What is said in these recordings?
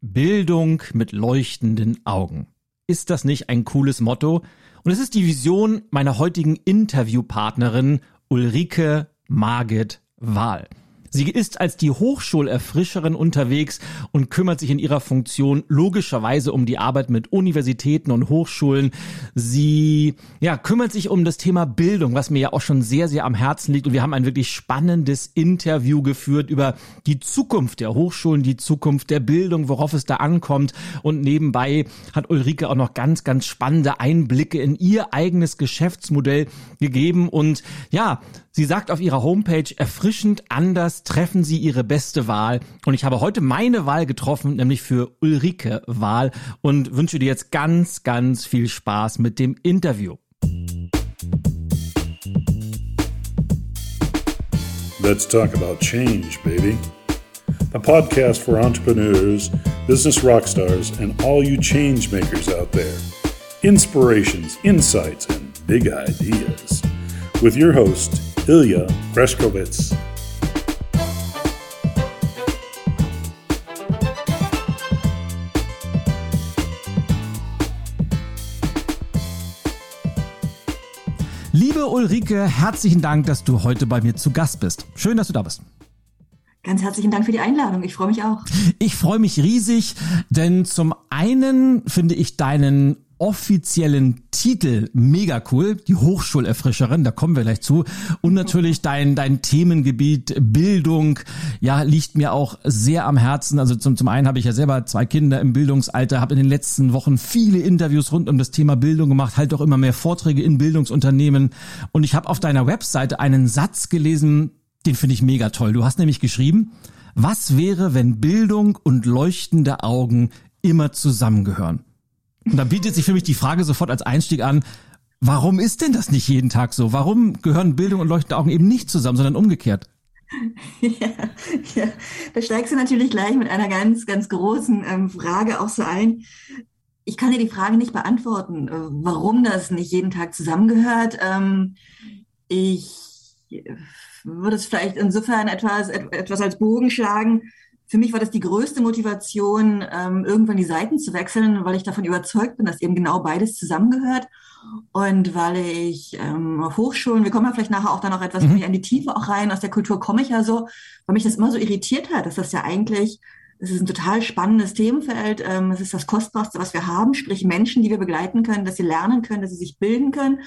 Bildung mit leuchtenden Augen. Ist das nicht ein cooles Motto? Und es ist die Vision meiner heutigen Interviewpartnerin Ulrike Margit Wahl. Sie ist als die Hochschulerfrischerin unterwegs und kümmert sich in ihrer Funktion logischerweise um die Arbeit mit Universitäten und Hochschulen. Sie ja, kümmert sich um das Thema Bildung, was mir ja auch schon sehr, sehr am Herzen liegt. Und wir haben ein wirklich spannendes Interview geführt über die Zukunft der Hochschulen, die Zukunft der Bildung, worauf es da ankommt. Und nebenbei hat Ulrike auch noch ganz, ganz spannende Einblicke in ihr eigenes Geschäftsmodell gegeben. Und ja, Sie sagt auf ihrer Homepage, erfrischend anders treffen Sie Ihre beste Wahl. Und ich habe heute meine Wahl getroffen, nämlich für Ulrike Wahl und wünsche dir jetzt ganz, ganz viel Spaß mit dem Interview. Let's talk about change, baby. A podcast for entrepreneurs, business rockstars, and all you change makers out there. Inspirations, insights, and big ideas. With your host, Ilya Greskowitz. Ulrike, herzlichen Dank, dass du heute bei mir zu Gast bist. Schön, dass du da bist. Ganz herzlichen Dank für die Einladung. Ich freue mich auch. Ich freue mich riesig, denn zum einen finde ich deinen offiziellen Titel mega cool, die Hochschulerfrischerin, da kommen wir gleich zu. Und natürlich dein, dein Themengebiet Bildung, ja, liegt mir auch sehr am Herzen. Also zum, zum einen habe ich ja selber zwei Kinder im Bildungsalter, habe in den letzten Wochen viele Interviews rund um das Thema Bildung gemacht, halt auch immer mehr Vorträge in Bildungsunternehmen. Und ich habe auf deiner Webseite einen Satz gelesen, den finde ich mega toll. Du hast nämlich geschrieben, was wäre, wenn Bildung und leuchtende Augen immer zusammengehören? Und da bietet sich für mich die Frage sofort als Einstieg an, warum ist denn das nicht jeden Tag so? Warum gehören Bildung und leuchtende Augen eben nicht zusammen, sondern umgekehrt? Ja, ja, da steigst du natürlich gleich mit einer ganz, ganz großen ähm, Frage auch so ein. Ich kann dir die Frage nicht beantworten, äh, warum das nicht jeden Tag zusammengehört. Ähm, ich würde es vielleicht insofern etwas, etwas als Bogen schlagen für mich war das die größte Motivation, ähm, irgendwann die Seiten zu wechseln, weil ich davon überzeugt bin, dass eben genau beides zusammengehört. Und weil ich ähm, auf Hochschulen, wir kommen ja vielleicht nachher auch dann noch etwas mhm. in die Tiefe auch rein, aus der Kultur komme ich ja so, weil mich das immer so irritiert hat, dass das ja eigentlich, es ist ein total spannendes Themenfeld, ähm, es ist das Kostbarste, was wir haben, sprich Menschen, die wir begleiten können, dass sie lernen können, dass sie sich bilden können.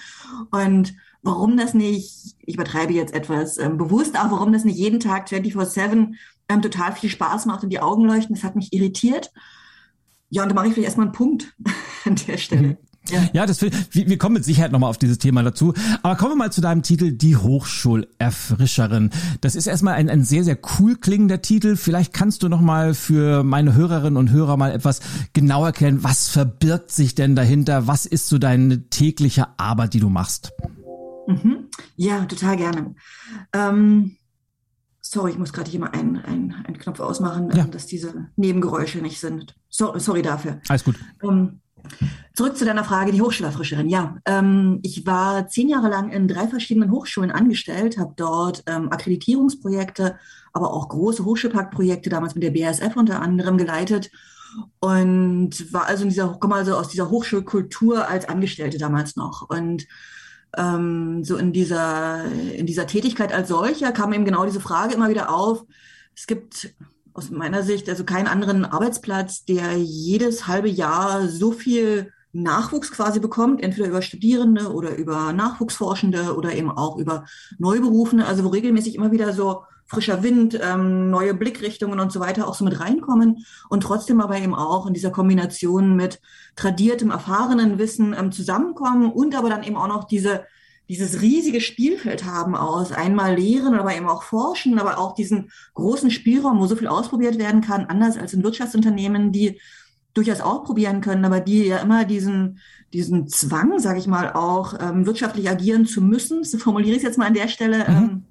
Und warum das nicht, ich übertreibe jetzt etwas ähm, bewusst, auch warum das nicht jeden Tag 24-7 ähm, total viel Spaß macht und die Augen leuchten. Das hat mich irritiert. Ja, und da mache ich vielleicht erstmal einen Punkt an der Stelle. Mhm. Ja, ja das, wir, wir kommen mit Sicherheit nochmal auf dieses Thema dazu. Aber kommen wir mal zu deinem Titel, die Hochschulerfrischerin. Das ist erstmal ein, ein sehr, sehr cool klingender Titel. Vielleicht kannst du nochmal für meine Hörerinnen und Hörer mal etwas genauer erklären, was verbirgt sich denn dahinter? Was ist so deine tägliche Arbeit, die du machst? Mhm. Ja, total gerne. Ähm Sorry, ich muss gerade hier mal einen, einen, einen Knopf ausmachen, ja. dass diese Nebengeräusche nicht sind. So, sorry dafür. Alles gut. Ähm, zurück zu deiner Frage, die Hochschulerfrischerin. Ja, ähm, ich war zehn Jahre lang in drei verschiedenen Hochschulen angestellt, habe dort ähm, Akkreditierungsprojekte, aber auch große Hochschulparkprojekte, damals mit der BASF unter anderem geleitet und war also in dieser, komme also aus dieser Hochschulkultur als Angestellte damals noch und ähm, so in dieser, in dieser Tätigkeit als solcher kam eben genau diese Frage immer wieder auf. Es gibt aus meiner Sicht also keinen anderen Arbeitsplatz, der jedes halbe Jahr so viel Nachwuchs quasi bekommt, entweder über Studierende oder über Nachwuchsforschende oder eben auch über Neuberufene, also wo regelmäßig immer wieder so frischer Wind, ähm, neue Blickrichtungen und so weiter auch so mit reinkommen und trotzdem aber eben auch in dieser Kombination mit tradiertem, erfahrenen Wissen ähm, zusammenkommen und aber dann eben auch noch diese dieses riesige Spielfeld haben aus einmal lehren, aber eben auch forschen, aber auch diesen großen Spielraum, wo so viel ausprobiert werden kann, anders als in Wirtschaftsunternehmen, die durchaus auch probieren können, aber die ja immer diesen, diesen Zwang, sage ich mal, auch ähm, wirtschaftlich agieren zu müssen, so formuliere ich es jetzt mal an der Stelle, mhm. ähm,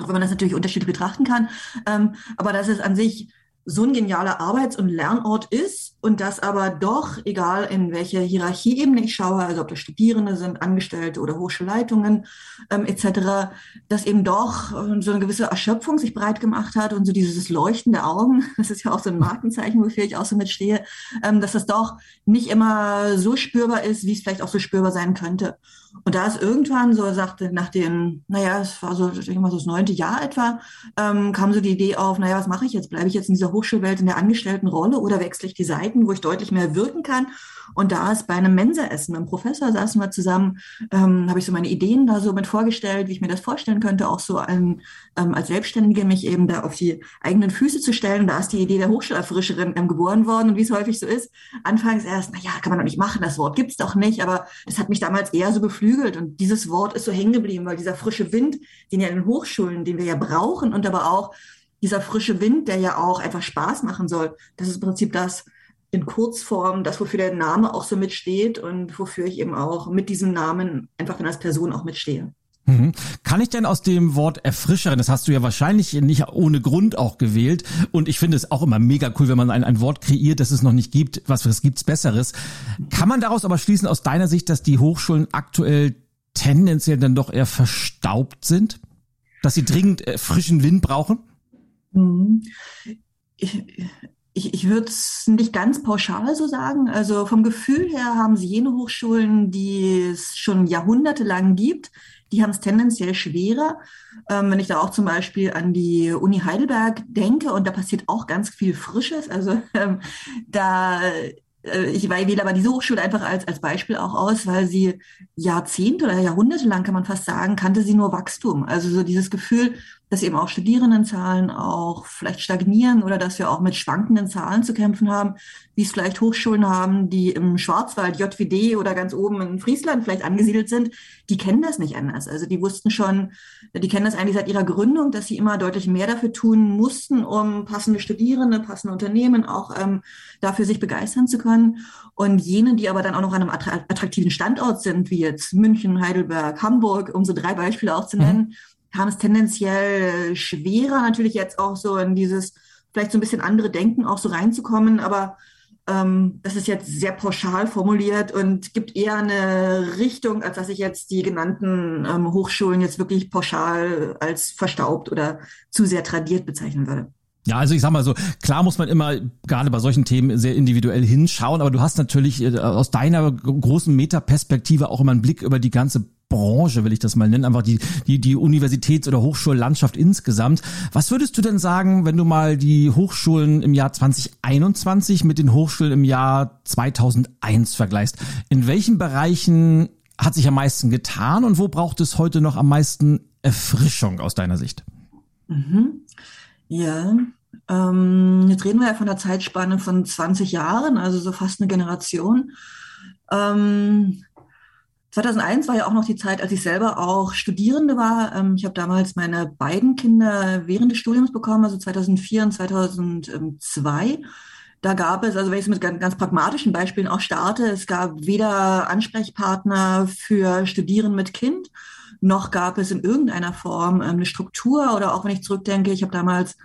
auch wenn man das natürlich unterschiedlich betrachten kann, ähm, aber dass es an sich so ein genialer Arbeits- und Lernort ist, und dass aber doch, egal in welche Hierarchieebene ich schaue, also ob das Studierende sind, Angestellte oder Hochschulleitungen ähm, etc., dass eben doch äh, so eine gewisse Erschöpfung sich breit gemacht hat und so dieses Leuchten der Augen, das ist ja auch so ein Markenzeichen, wofür ich auch so mitstehe, ähm, dass das doch nicht immer so spürbar ist, wie es vielleicht auch so spürbar sein könnte. Und da ist irgendwann so, sagte nach dem, naja, es war so, ich denke mal so das neunte Jahr etwa, ähm, kam so die Idee auf, naja, was mache ich jetzt? Bleibe ich jetzt in dieser Hochschulwelt in der Angestelltenrolle oder wechsle ich die Seiten, wo ich deutlich mehr wirken kann? Und da ist bei einem Mensaessen mit einem Professor saßen wir zusammen, ähm, habe ich so meine Ideen da so mit vorgestellt, wie ich mir das vorstellen könnte, auch so ein, ähm, als Selbstständige mich eben da auf die eigenen Füße zu stellen. Da ist die Idee der Hochschulerfrischerin ähm, geboren worden und wie es häufig so ist, anfangs erst, na ja, kann man doch nicht machen, das Wort gibt's doch nicht, aber das hat mich damals eher so beflügelt und dieses Wort ist so hängen geblieben, weil dieser frische Wind, den ja in den Hochschulen, den wir ja brauchen und aber auch dieser frische Wind, der ja auch einfach Spaß machen soll, das ist im Prinzip das, in Kurzform das, wofür der Name auch so mitsteht und wofür ich eben auch mit diesem Namen einfach dann als Person auch mitstehe. Mhm. Kann ich denn aus dem Wort Erfrischerin, das hast du ja wahrscheinlich nicht ohne Grund auch gewählt und ich finde es auch immer mega cool, wenn man ein, ein Wort kreiert, das es noch nicht gibt, was, was gibt's Besseres. Kann man daraus aber schließen aus deiner Sicht, dass die Hochschulen aktuell tendenziell dann doch eher verstaubt sind? Dass sie dringend äh, frischen Wind brauchen? Mhm. Ich, ich, ich würde es nicht ganz pauschal so sagen. Also vom Gefühl her haben sie jene Hochschulen, die es schon jahrhundertelang gibt, die haben es tendenziell schwerer. Ähm, wenn ich da auch zum Beispiel an die Uni Heidelberg denke, und da passiert auch ganz viel Frisches. Also ähm, da äh, ich wähle aber diese Hochschule einfach als, als Beispiel auch aus, weil sie Jahrzehnte oder Jahrhunderte lang, kann man fast sagen, kannte sie nur Wachstum. Also so dieses Gefühl, dass eben auch Studierendenzahlen auch vielleicht stagnieren oder dass wir auch mit schwankenden Zahlen zu kämpfen haben, wie es vielleicht Hochschulen haben, die im Schwarzwald, JWD oder ganz oben in Friesland vielleicht angesiedelt sind, die kennen das nicht anders. Also die wussten schon, die kennen das eigentlich seit ihrer Gründung, dass sie immer deutlich mehr dafür tun mussten, um passende Studierende, passende Unternehmen auch ähm, dafür sich begeistern zu können. Und jene, die aber dann auch noch an einem attraktiven Standort sind, wie jetzt München, Heidelberg, Hamburg, um so drei Beispiele auch zu nennen, mhm kam es tendenziell schwerer, natürlich jetzt auch so in dieses vielleicht so ein bisschen andere Denken auch so reinzukommen, aber ähm, das ist jetzt sehr pauschal formuliert und gibt eher eine Richtung, als dass ich jetzt die genannten ähm, Hochschulen jetzt wirklich pauschal als verstaubt oder zu sehr tradiert bezeichnen würde. Ja, also ich sag mal so, klar muss man immer gerade bei solchen Themen sehr individuell hinschauen, aber du hast natürlich äh, aus deiner großen Metaperspektive auch immer einen Blick über die ganze Branche, will ich das mal nennen, einfach die, die, die Universitäts- oder Hochschullandschaft insgesamt. Was würdest du denn sagen, wenn du mal die Hochschulen im Jahr 2021 mit den Hochschulen im Jahr 2001 vergleichst? In welchen Bereichen hat sich am meisten getan und wo braucht es heute noch am meisten Erfrischung aus deiner Sicht? Mhm. Ja, ähm, jetzt reden wir ja von einer Zeitspanne von 20 Jahren, also so fast eine Generation. Ähm, 2001 war ja auch noch die Zeit, als ich selber auch Studierende war. Ähm, ich habe damals meine beiden Kinder während des Studiums bekommen, also 2004 und 2002. Da gab es, also wenn ich es mit ganz, pragmatischen Beispielen auch starte, es gab weder Ansprechpartner für Studieren mit Kind, noch gab es in irgendeiner Form ähm, eine Struktur oder auch wenn ich zurückdenke, ich habe damals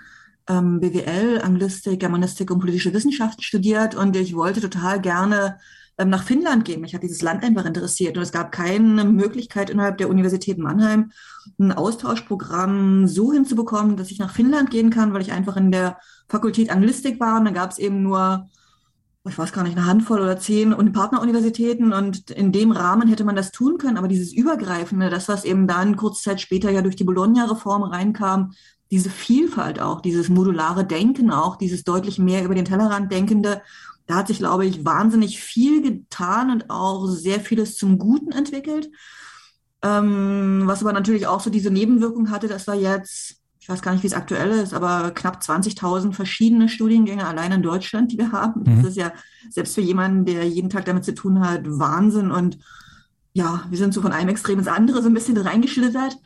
ähm, BWL, Anglistik, Germanistik und politische Wissenschaften studiert und ich wollte total gerne ähm, nach Finnland gehen. Mich hat dieses Land einfach interessiert. Und es gab keine Möglichkeit innerhalb der Universität Mannheim ein Austauschprogramm so hinzubekommen, dass ich nach Finnland gehen kann, weil ich einfach in der Fakultät Anglistik war. Und dann gab es eben nur ich weiß gar nicht, eine Handvoll oder zehn und Partneruniversitäten. Und in dem Rahmen hätte man das tun können, aber dieses Übergreifende, das, was eben dann kurze Zeit später ja durch die Bologna-Reform reinkam, diese Vielfalt auch, dieses modulare Denken auch, dieses deutlich mehr über den Tellerrand denkende, da hat sich, glaube ich, wahnsinnig viel getan und auch sehr vieles zum Guten entwickelt. Ähm, was aber natürlich auch so diese Nebenwirkung hatte, dass wir jetzt ich weiß gar nicht, wie es aktuell ist, aber knapp 20.000 verschiedene Studiengänge allein in Deutschland, die wir haben. Mhm. Das ist ja selbst für jemanden, der jeden Tag damit zu tun hat, Wahnsinn. Und ja, wir sind so von einem Extrem ins andere so ein bisschen reingeschlittert.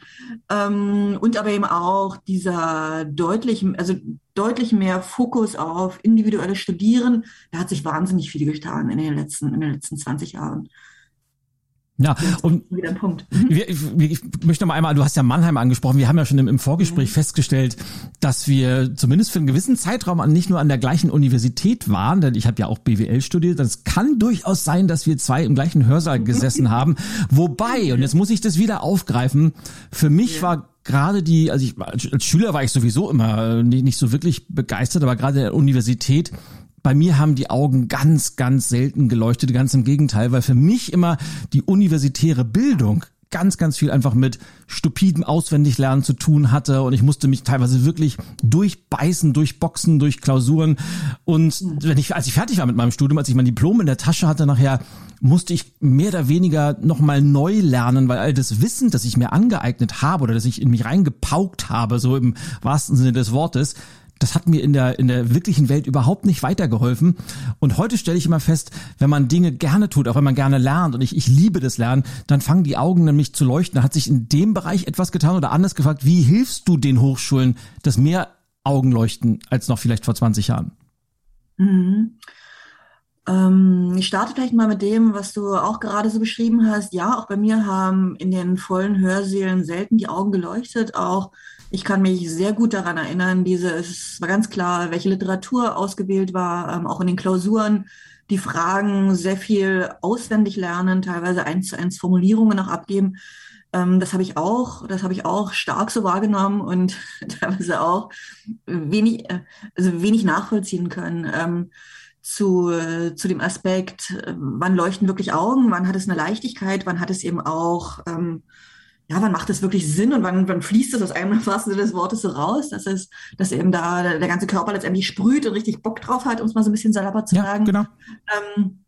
Ähm, und aber eben auch dieser deutlich, also deutlich mehr Fokus auf individuelles Studieren. Da hat sich wahnsinnig viel getan in den letzten, in den letzten 20 Jahren. Ja, und wieder Punkt. Mhm. Ich, ich, möchte noch mal einmal, du hast ja Mannheim angesprochen. Wir haben ja schon im, im Vorgespräch mhm. festgestellt, dass wir zumindest für einen gewissen Zeitraum nicht nur an der gleichen Universität waren, denn ich habe ja auch BWL studiert. Es kann durchaus sein, dass wir zwei im gleichen Hörsaal mhm. gesessen haben. Wobei, und jetzt muss ich das wieder aufgreifen, für mich ja. war gerade die, also ich als Schüler war ich sowieso immer nicht, nicht so wirklich begeistert, aber gerade der Universität bei mir haben die Augen ganz, ganz selten geleuchtet, ganz im Gegenteil, weil für mich immer die universitäre Bildung ganz, ganz viel einfach mit stupidem Auswendiglernen zu tun hatte und ich musste mich teilweise wirklich durchbeißen, durchboxen, durch Klausuren und wenn ich, als ich fertig war mit meinem Studium, als ich mein Diplom in der Tasche hatte nachher, musste ich mehr oder weniger nochmal neu lernen, weil all das Wissen, das ich mir angeeignet habe oder das ich in mich reingepaukt habe, so im wahrsten Sinne des Wortes, das hat mir in der, in der wirklichen Welt überhaupt nicht weitergeholfen. Und heute stelle ich immer fest, wenn man Dinge gerne tut, auch wenn man gerne lernt und ich, ich liebe das Lernen, dann fangen die Augen nämlich zu leuchten. Da hat sich in dem Bereich etwas getan oder anders gefragt, wie hilfst du den Hochschulen, dass mehr Augen leuchten als noch vielleicht vor 20 Jahren? Mhm. Ähm, ich starte vielleicht mal mit dem, was du auch gerade so beschrieben hast. Ja, auch bei mir haben in den vollen Hörsälen selten die Augen geleuchtet. Auch ich kann mich sehr gut daran erinnern, diese, es war ganz klar, welche Literatur ausgewählt war, ähm, auch in den Klausuren, die Fragen sehr viel auswendig lernen, teilweise eins zu eins Formulierungen noch abgeben. Ähm, das habe ich auch, das habe ich auch stark so wahrgenommen und teilweise auch wenig, äh, also wenig nachvollziehen können. Ähm, zu, äh, zu dem Aspekt, äh, wann leuchten wirklich Augen, wann hat es eine Leichtigkeit, wann hat es eben auch ähm, ja, wann macht es wirklich Sinn und wann, wann fließt es aus einem im wahrsten Sinne des Wortes so raus, dass es, dass eben da der, der ganze Körper letztendlich sprüht und richtig Bock drauf hat, um es mal so ein bisschen salopp zu ja, sagen. Genau. Ähm,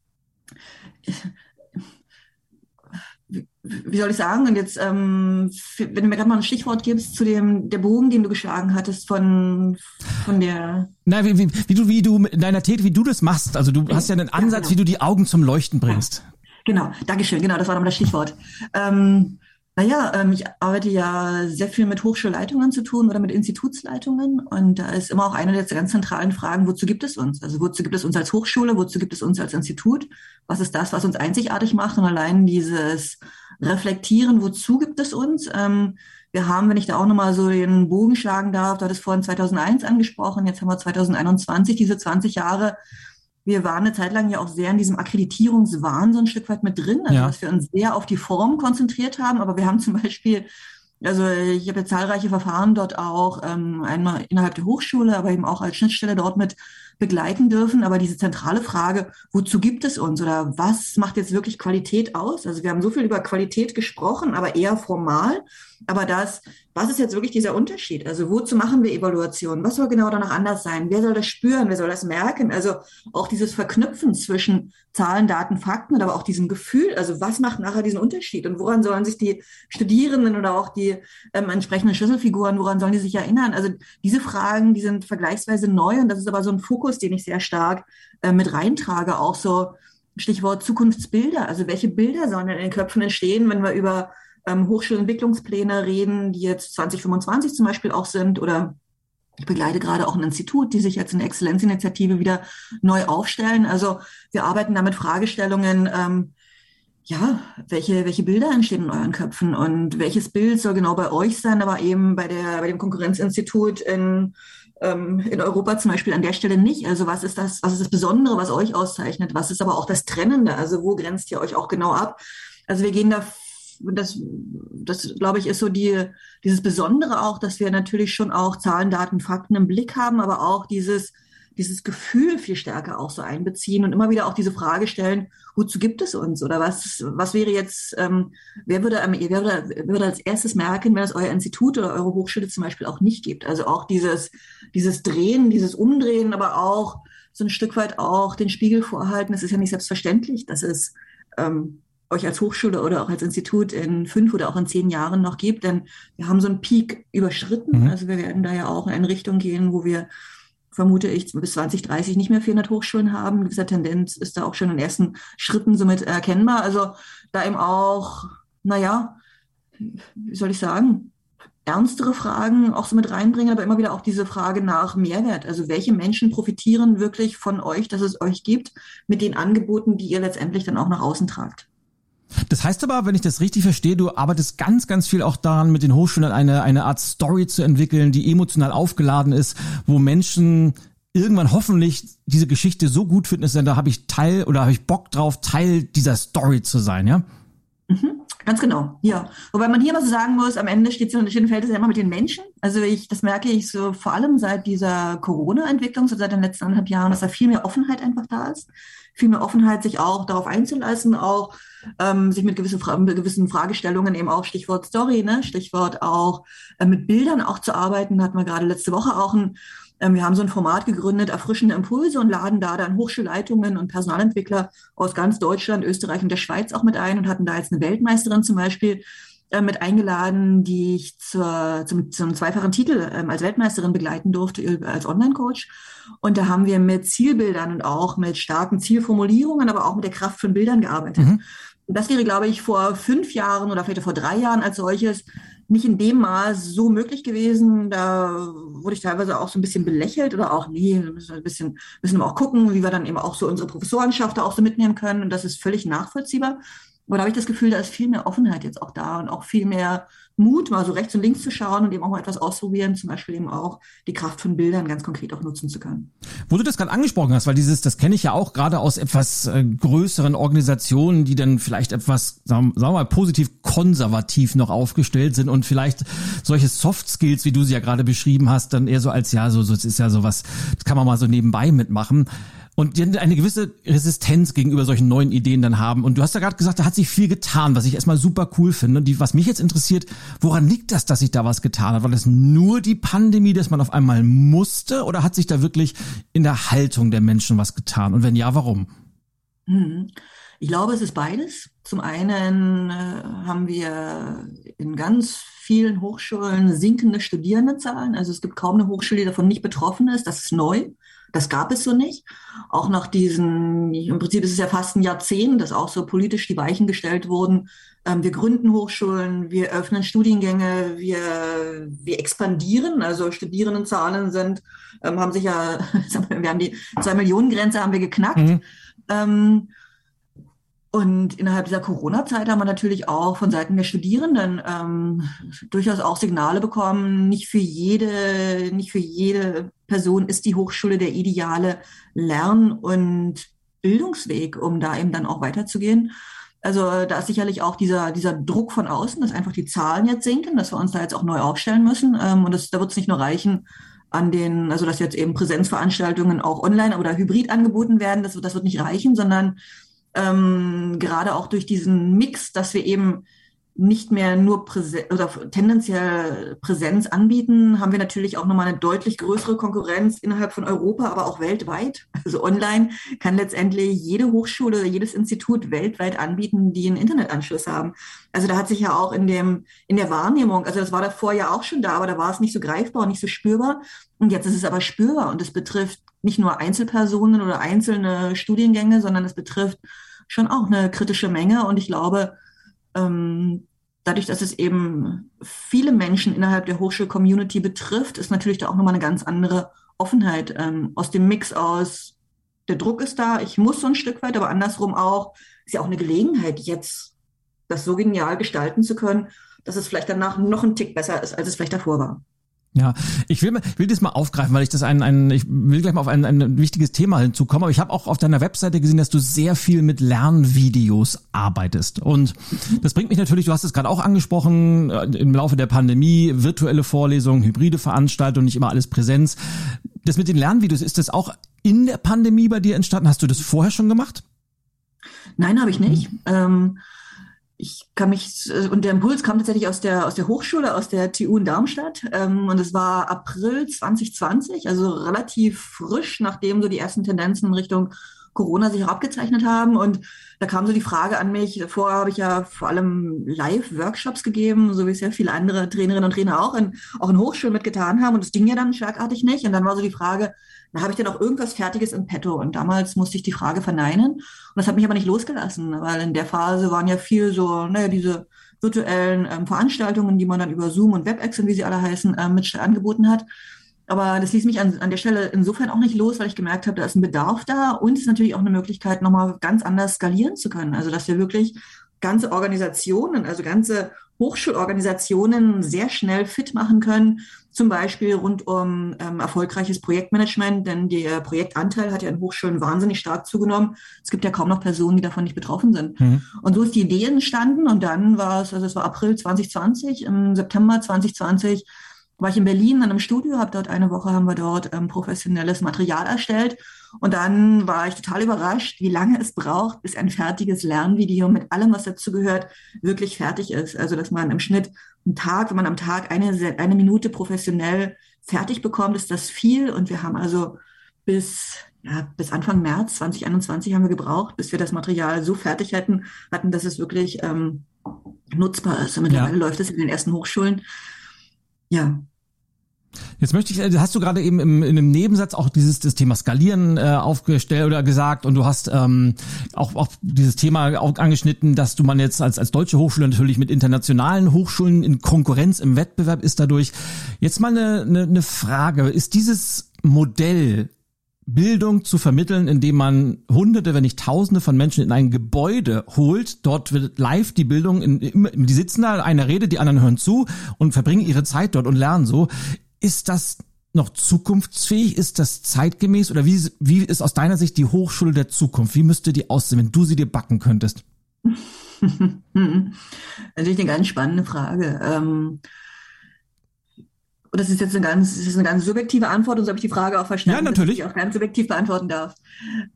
wie soll ich sagen? Und jetzt, ähm, wenn du mir gerade mal ein Stichwort gibst zu dem der Bogen, den du geschlagen hattest von von der. Na, wie, wie, wie du wie du in deiner Tätigkeit, wie du das machst. Also du hast ja einen Ansatz, ja, genau. wie du die Augen zum Leuchten bringst. Ja, genau, Dankeschön. Genau, das war nochmal das Stichwort. Ähm, naja, ähm, ich arbeite ja sehr viel mit Hochschulleitungen zu tun oder mit Institutsleitungen. Und da ist immer auch eine der ganz zentralen Fragen, wozu gibt es uns? Also wozu gibt es uns als Hochschule? Wozu gibt es uns als Institut? Was ist das, was uns einzigartig macht? Und allein dieses Reflektieren, wozu gibt es uns? Ähm, wir haben, wenn ich da auch nochmal so den Bogen schlagen darf, du hattest vorhin 2001 angesprochen, jetzt haben wir 2021, diese 20 Jahre wir waren eine Zeit lang ja auch sehr in diesem Akkreditierungswahn so ein Stück weit mit drin, also ja. dass wir uns sehr auf die Form konzentriert haben. Aber wir haben zum Beispiel, also ich habe ja zahlreiche Verfahren dort auch, ähm, einmal innerhalb der Hochschule, aber eben auch als Schnittstelle dort mit begleiten dürfen. Aber diese zentrale Frage, wozu gibt es uns oder was macht jetzt wirklich Qualität aus? Also wir haben so viel über Qualität gesprochen, aber eher formal. Aber das, was ist jetzt wirklich dieser Unterschied? Also wozu machen wir Evaluationen? Was soll genau danach anders sein? Wer soll das spüren? Wer soll das merken? Also auch dieses Verknüpfen zwischen Zahlen, Daten, Fakten, aber auch diesem Gefühl. Also was macht nachher diesen Unterschied? Und woran sollen sich die Studierenden oder auch die ähm, entsprechenden Schlüsselfiguren, woran sollen die sich erinnern? Also diese Fragen, die sind vergleichsweise neu und das ist aber so ein Fokus, den ich sehr stark äh, mit reintrage. Auch so Stichwort Zukunftsbilder. Also welche Bilder sollen denn in den Köpfen entstehen, wenn wir über ähm, Hochschulentwicklungspläne reden, die jetzt 2025 zum Beispiel auch sind oder ich begleite gerade auch ein Institut, die sich jetzt in der Exzellenzinitiative wieder neu aufstellen. Also wir arbeiten da mit Fragestellungen, ähm, ja, welche, welche Bilder entstehen in euren Köpfen und welches Bild soll genau bei euch sein, aber eben bei der, bei dem Konkurrenzinstitut in, ähm, in Europa zum Beispiel an der Stelle nicht. Also was ist das, was ist das Besondere, was euch auszeichnet? Was ist aber auch das Trennende? Also wo grenzt ihr euch auch genau ab? Also wir gehen da das, das glaube ich, ist so die, dieses Besondere auch, dass wir natürlich schon auch Zahlen, Daten, Fakten im Blick haben, aber auch dieses, dieses Gefühl viel stärker auch so einbeziehen und immer wieder auch diese Frage stellen, wozu gibt es uns? Oder was, was wäre jetzt, ähm, wer, würde, wer, würde, wer würde als erstes merken, wenn es euer Institut oder eure Hochschule zum Beispiel auch nicht gibt? Also auch dieses, dieses Drehen, dieses Umdrehen, aber auch so ein Stück weit auch den Spiegel vorhalten. Es ist ja nicht selbstverständlich, dass es ähm, euch als Hochschule oder auch als Institut in fünf oder auch in zehn Jahren noch gibt. Denn wir haben so einen Peak überschritten. Mhm. Also wir werden da ja auch in eine Richtung gehen, wo wir, vermute ich, bis 2030 nicht mehr 400 Hochschulen haben. Gewisse Tendenz ist da auch schon in ersten Schritten somit erkennbar. Also da eben auch, naja, wie soll ich sagen, ernstere Fragen auch so mit reinbringen, aber immer wieder auch diese Frage nach Mehrwert. Also welche Menschen profitieren wirklich von euch, dass es euch gibt, mit den Angeboten, die ihr letztendlich dann auch nach außen tragt? Das heißt aber, wenn ich das richtig verstehe, du arbeitest ganz, ganz viel auch daran, mit den Hochschulen eine, eine Art Story zu entwickeln, die emotional aufgeladen ist, wo Menschen irgendwann hoffentlich diese Geschichte so gut finden, dass da habe ich Teil oder habe ich Bock drauf, Teil dieser Story zu sein, ja? Mhm, ganz genau, ja. Wobei man hier mal so sagen muss, am Ende steht so ein Feld ja immer mit den Menschen. Also ich, das merke ich so vor allem seit dieser Corona-Entwicklung, so seit den letzten anderthalb Jahren, dass da viel mehr Offenheit einfach da ist. Viel mehr Offenheit, sich auch darauf einzulassen, auch ähm, sich mit gewissen, mit gewissen Fragestellungen eben auch Stichwort Story, ne, Stichwort auch äh, mit Bildern auch zu arbeiten, hatten wir gerade letzte Woche auch ein wir haben so ein Format gegründet, erfrischende Impulse und laden da dann Hochschulleitungen und Personalentwickler aus ganz Deutschland, Österreich und der Schweiz auch mit ein und hatten da jetzt eine Weltmeisterin zum Beispiel äh, mit eingeladen, die ich zur, zum, zum zweifachen Titel ähm, als Weltmeisterin begleiten durfte als Online-Coach. Und da haben wir mit Zielbildern und auch mit starken Zielformulierungen, aber auch mit der Kraft von Bildern gearbeitet. Mhm. Und das wäre, glaube ich, vor fünf Jahren oder vielleicht vor drei Jahren als solches nicht in dem Maß so möglich gewesen. Da wurde ich teilweise auch so ein bisschen belächelt oder auch, nee, müssen wir ein bisschen, müssen wir auch gucken, wie wir dann eben auch so unsere Professorenschaft da auch so mitnehmen können. Und das ist völlig nachvollziehbar. Aber da habe ich das Gefühl, da ist viel mehr Offenheit jetzt auch da und auch viel mehr Mut, mal so rechts und links zu schauen und eben auch mal etwas ausprobieren, zum Beispiel eben auch die Kraft von Bildern ganz konkret auch nutzen zu können. Wo du das gerade angesprochen hast, weil dieses, das kenne ich ja auch gerade aus etwas äh, größeren Organisationen, die dann vielleicht etwas, sagen, sagen wir mal, positiv konservativ noch aufgestellt sind und vielleicht solche Soft Skills, wie du sie ja gerade beschrieben hast, dann eher so als, ja, so, so, es ist ja sowas, das kann man mal so nebenbei mitmachen und die eine gewisse Resistenz gegenüber solchen neuen Ideen dann haben. Und du hast ja gerade gesagt, da hat sich viel getan, was ich erstmal super cool finde. Und die, was mich jetzt interessiert, woran liegt das, dass sich da was getan hat? War das nur die Pandemie, dass man auf einmal musste, oder hat sich da wirklich in der Haltung der Menschen was getan? Und wenn ja, warum? Hm. Ich glaube, es ist beides. Zum einen äh, haben wir in ganz vielen Hochschulen sinkende Studierendenzahlen. Also es gibt kaum eine Hochschule, die davon nicht betroffen ist. Das ist neu. Das gab es so nicht. Auch nach diesen, im Prinzip ist es ja fast ein Jahrzehnt, dass auch so politisch die Weichen gestellt wurden. Ähm, wir gründen Hochschulen, wir öffnen Studiengänge, wir, wir expandieren. Also Studierendenzahlen sind, ähm, haben sich ja, wir haben die zwei Millionen Grenze haben wir geknackt. Mhm. Und innerhalb dieser Corona-Zeit haben wir natürlich auch von Seiten der Studierenden ähm, durchaus auch Signale bekommen. Nicht für jede, nicht für jede Person ist die Hochschule der ideale Lern- und Bildungsweg, um da eben dann auch weiterzugehen. Also da ist sicherlich auch dieser, dieser Druck von außen, dass einfach die Zahlen jetzt sinken, dass wir uns da jetzt auch neu aufstellen müssen. Ähm, und das, da wird es nicht nur reichen, an den, also dass jetzt eben Präsenzveranstaltungen auch online oder hybrid angeboten werden, das, das wird nicht reichen, sondern ähm, gerade auch durch diesen Mix, dass wir eben nicht mehr nur Präse oder tendenziell Präsenz anbieten, haben wir natürlich auch nochmal eine deutlich größere Konkurrenz innerhalb von Europa, aber auch weltweit. Also online kann letztendlich jede Hochschule jedes Institut weltweit anbieten, die einen Internetanschluss haben. Also da hat sich ja auch in dem, in der Wahrnehmung, also das war davor ja auch schon da, aber da war es nicht so greifbar nicht so spürbar. Und jetzt ist es aber spürbar und es betrifft nicht nur Einzelpersonen oder einzelne Studiengänge, sondern es betrifft schon auch eine kritische Menge. Und ich glaube, ähm, dadurch, dass es eben viele Menschen innerhalb der Hochschul-Community betrifft, ist natürlich da auch nochmal eine ganz andere Offenheit ähm, aus dem Mix aus, der Druck ist da, ich muss so ein Stück weit, aber andersrum auch, ist ja auch eine Gelegenheit, jetzt das so genial gestalten zu können, dass es vielleicht danach noch ein Tick besser ist, als es vielleicht davor war. Ja, ich will, will das mal aufgreifen, weil ich das ein, ein ich will gleich mal auf ein, ein wichtiges Thema hinzukommen, aber ich habe auch auf deiner Webseite gesehen, dass du sehr viel mit Lernvideos arbeitest. Und das bringt mich natürlich, du hast es gerade auch angesprochen, äh, im Laufe der Pandemie, virtuelle Vorlesungen, hybride Veranstaltungen, nicht immer alles Präsenz. Das mit den Lernvideos, ist das auch in der Pandemie bei dir entstanden? Hast du das vorher schon gemacht? Nein, habe ich nicht. Ähm ich kann mich, und der Impuls kam tatsächlich aus der, aus der Hochschule, aus der TU in Darmstadt. Ähm, und es war April 2020, also relativ frisch, nachdem so die ersten Tendenzen in Richtung Corona sich auch abgezeichnet haben. Und da kam so die Frage an mich, vorher habe ich ja vor allem Live-Workshops gegeben, so wie es ja viele andere Trainerinnen und Trainer auch in, auch in Hochschulen mitgetan haben. Und das ging ja dann schlagartig nicht. Und dann war so die Frage, da habe ich dann auch irgendwas Fertiges im Petto. Und damals musste ich die Frage verneinen. Und das hat mich aber nicht losgelassen, weil in der Phase waren ja viel so, naja, diese virtuellen ähm, Veranstaltungen, die man dann über Zoom und WebEx und wie sie alle heißen, ähm, mit angeboten hat. Aber das ließ mich an, an der Stelle insofern auch nicht los, weil ich gemerkt habe, da ist ein Bedarf da und es ist natürlich auch eine Möglichkeit, nochmal ganz anders skalieren zu können. Also dass wir wirklich ganze Organisationen, also ganze Hochschulorganisationen sehr schnell fit machen können, zum Beispiel rund um ähm, erfolgreiches Projektmanagement, denn der Projektanteil hat ja in Hochschulen wahnsinnig stark zugenommen. Es gibt ja kaum noch Personen, die davon nicht betroffen sind. Mhm. Und so ist die Idee entstanden und dann war es, also es war April 2020, im September 2020 war ich in Berlin an einem Studio, habe dort eine Woche, haben wir dort ähm, professionelles Material erstellt. Und dann war ich total überrascht, wie lange es braucht, bis ein fertiges Lernvideo mit allem, was dazu gehört, wirklich fertig ist. Also, dass man im Schnitt einen Tag, wenn man am Tag eine, eine Minute professionell fertig bekommt, ist das viel. Und wir haben also bis, ja, bis Anfang März 2021 haben wir gebraucht, bis wir das Material so fertig hätten, hatten, dass es wirklich ähm, nutzbar ist. Und mittlerweile ja. läuft es in den ersten Hochschulen. Ja, Jetzt möchte ich, äh, hast du gerade eben im, in einem Nebensatz auch dieses das Thema Skalieren äh, aufgestellt oder gesagt und du hast ähm, auch, auch dieses Thema auch angeschnitten, dass du man jetzt als, als deutsche Hochschule natürlich mit internationalen Hochschulen in Konkurrenz im Wettbewerb ist dadurch. Jetzt mal eine, eine, eine Frage, ist dieses Modell Bildung zu vermitteln, indem man hunderte, wenn nicht tausende von Menschen in ein Gebäude holt. Dort wird live die Bildung, in, die sitzen da, einer Rede, die anderen hören zu und verbringen ihre Zeit dort und lernen so. Ist das noch zukunftsfähig? Ist das zeitgemäß? Oder wie, wie ist aus deiner Sicht die Hochschule der Zukunft? Wie müsste die aussehen, wenn du sie dir backen könntest? Natürlich eine ganz spannende Frage. Ähm, das ist jetzt eine ganz, das ist eine ganz subjektive Antwort und so habe ich die Frage auch verstanden, ja, natürlich. dass ich auch ganz subjektiv beantworten darf.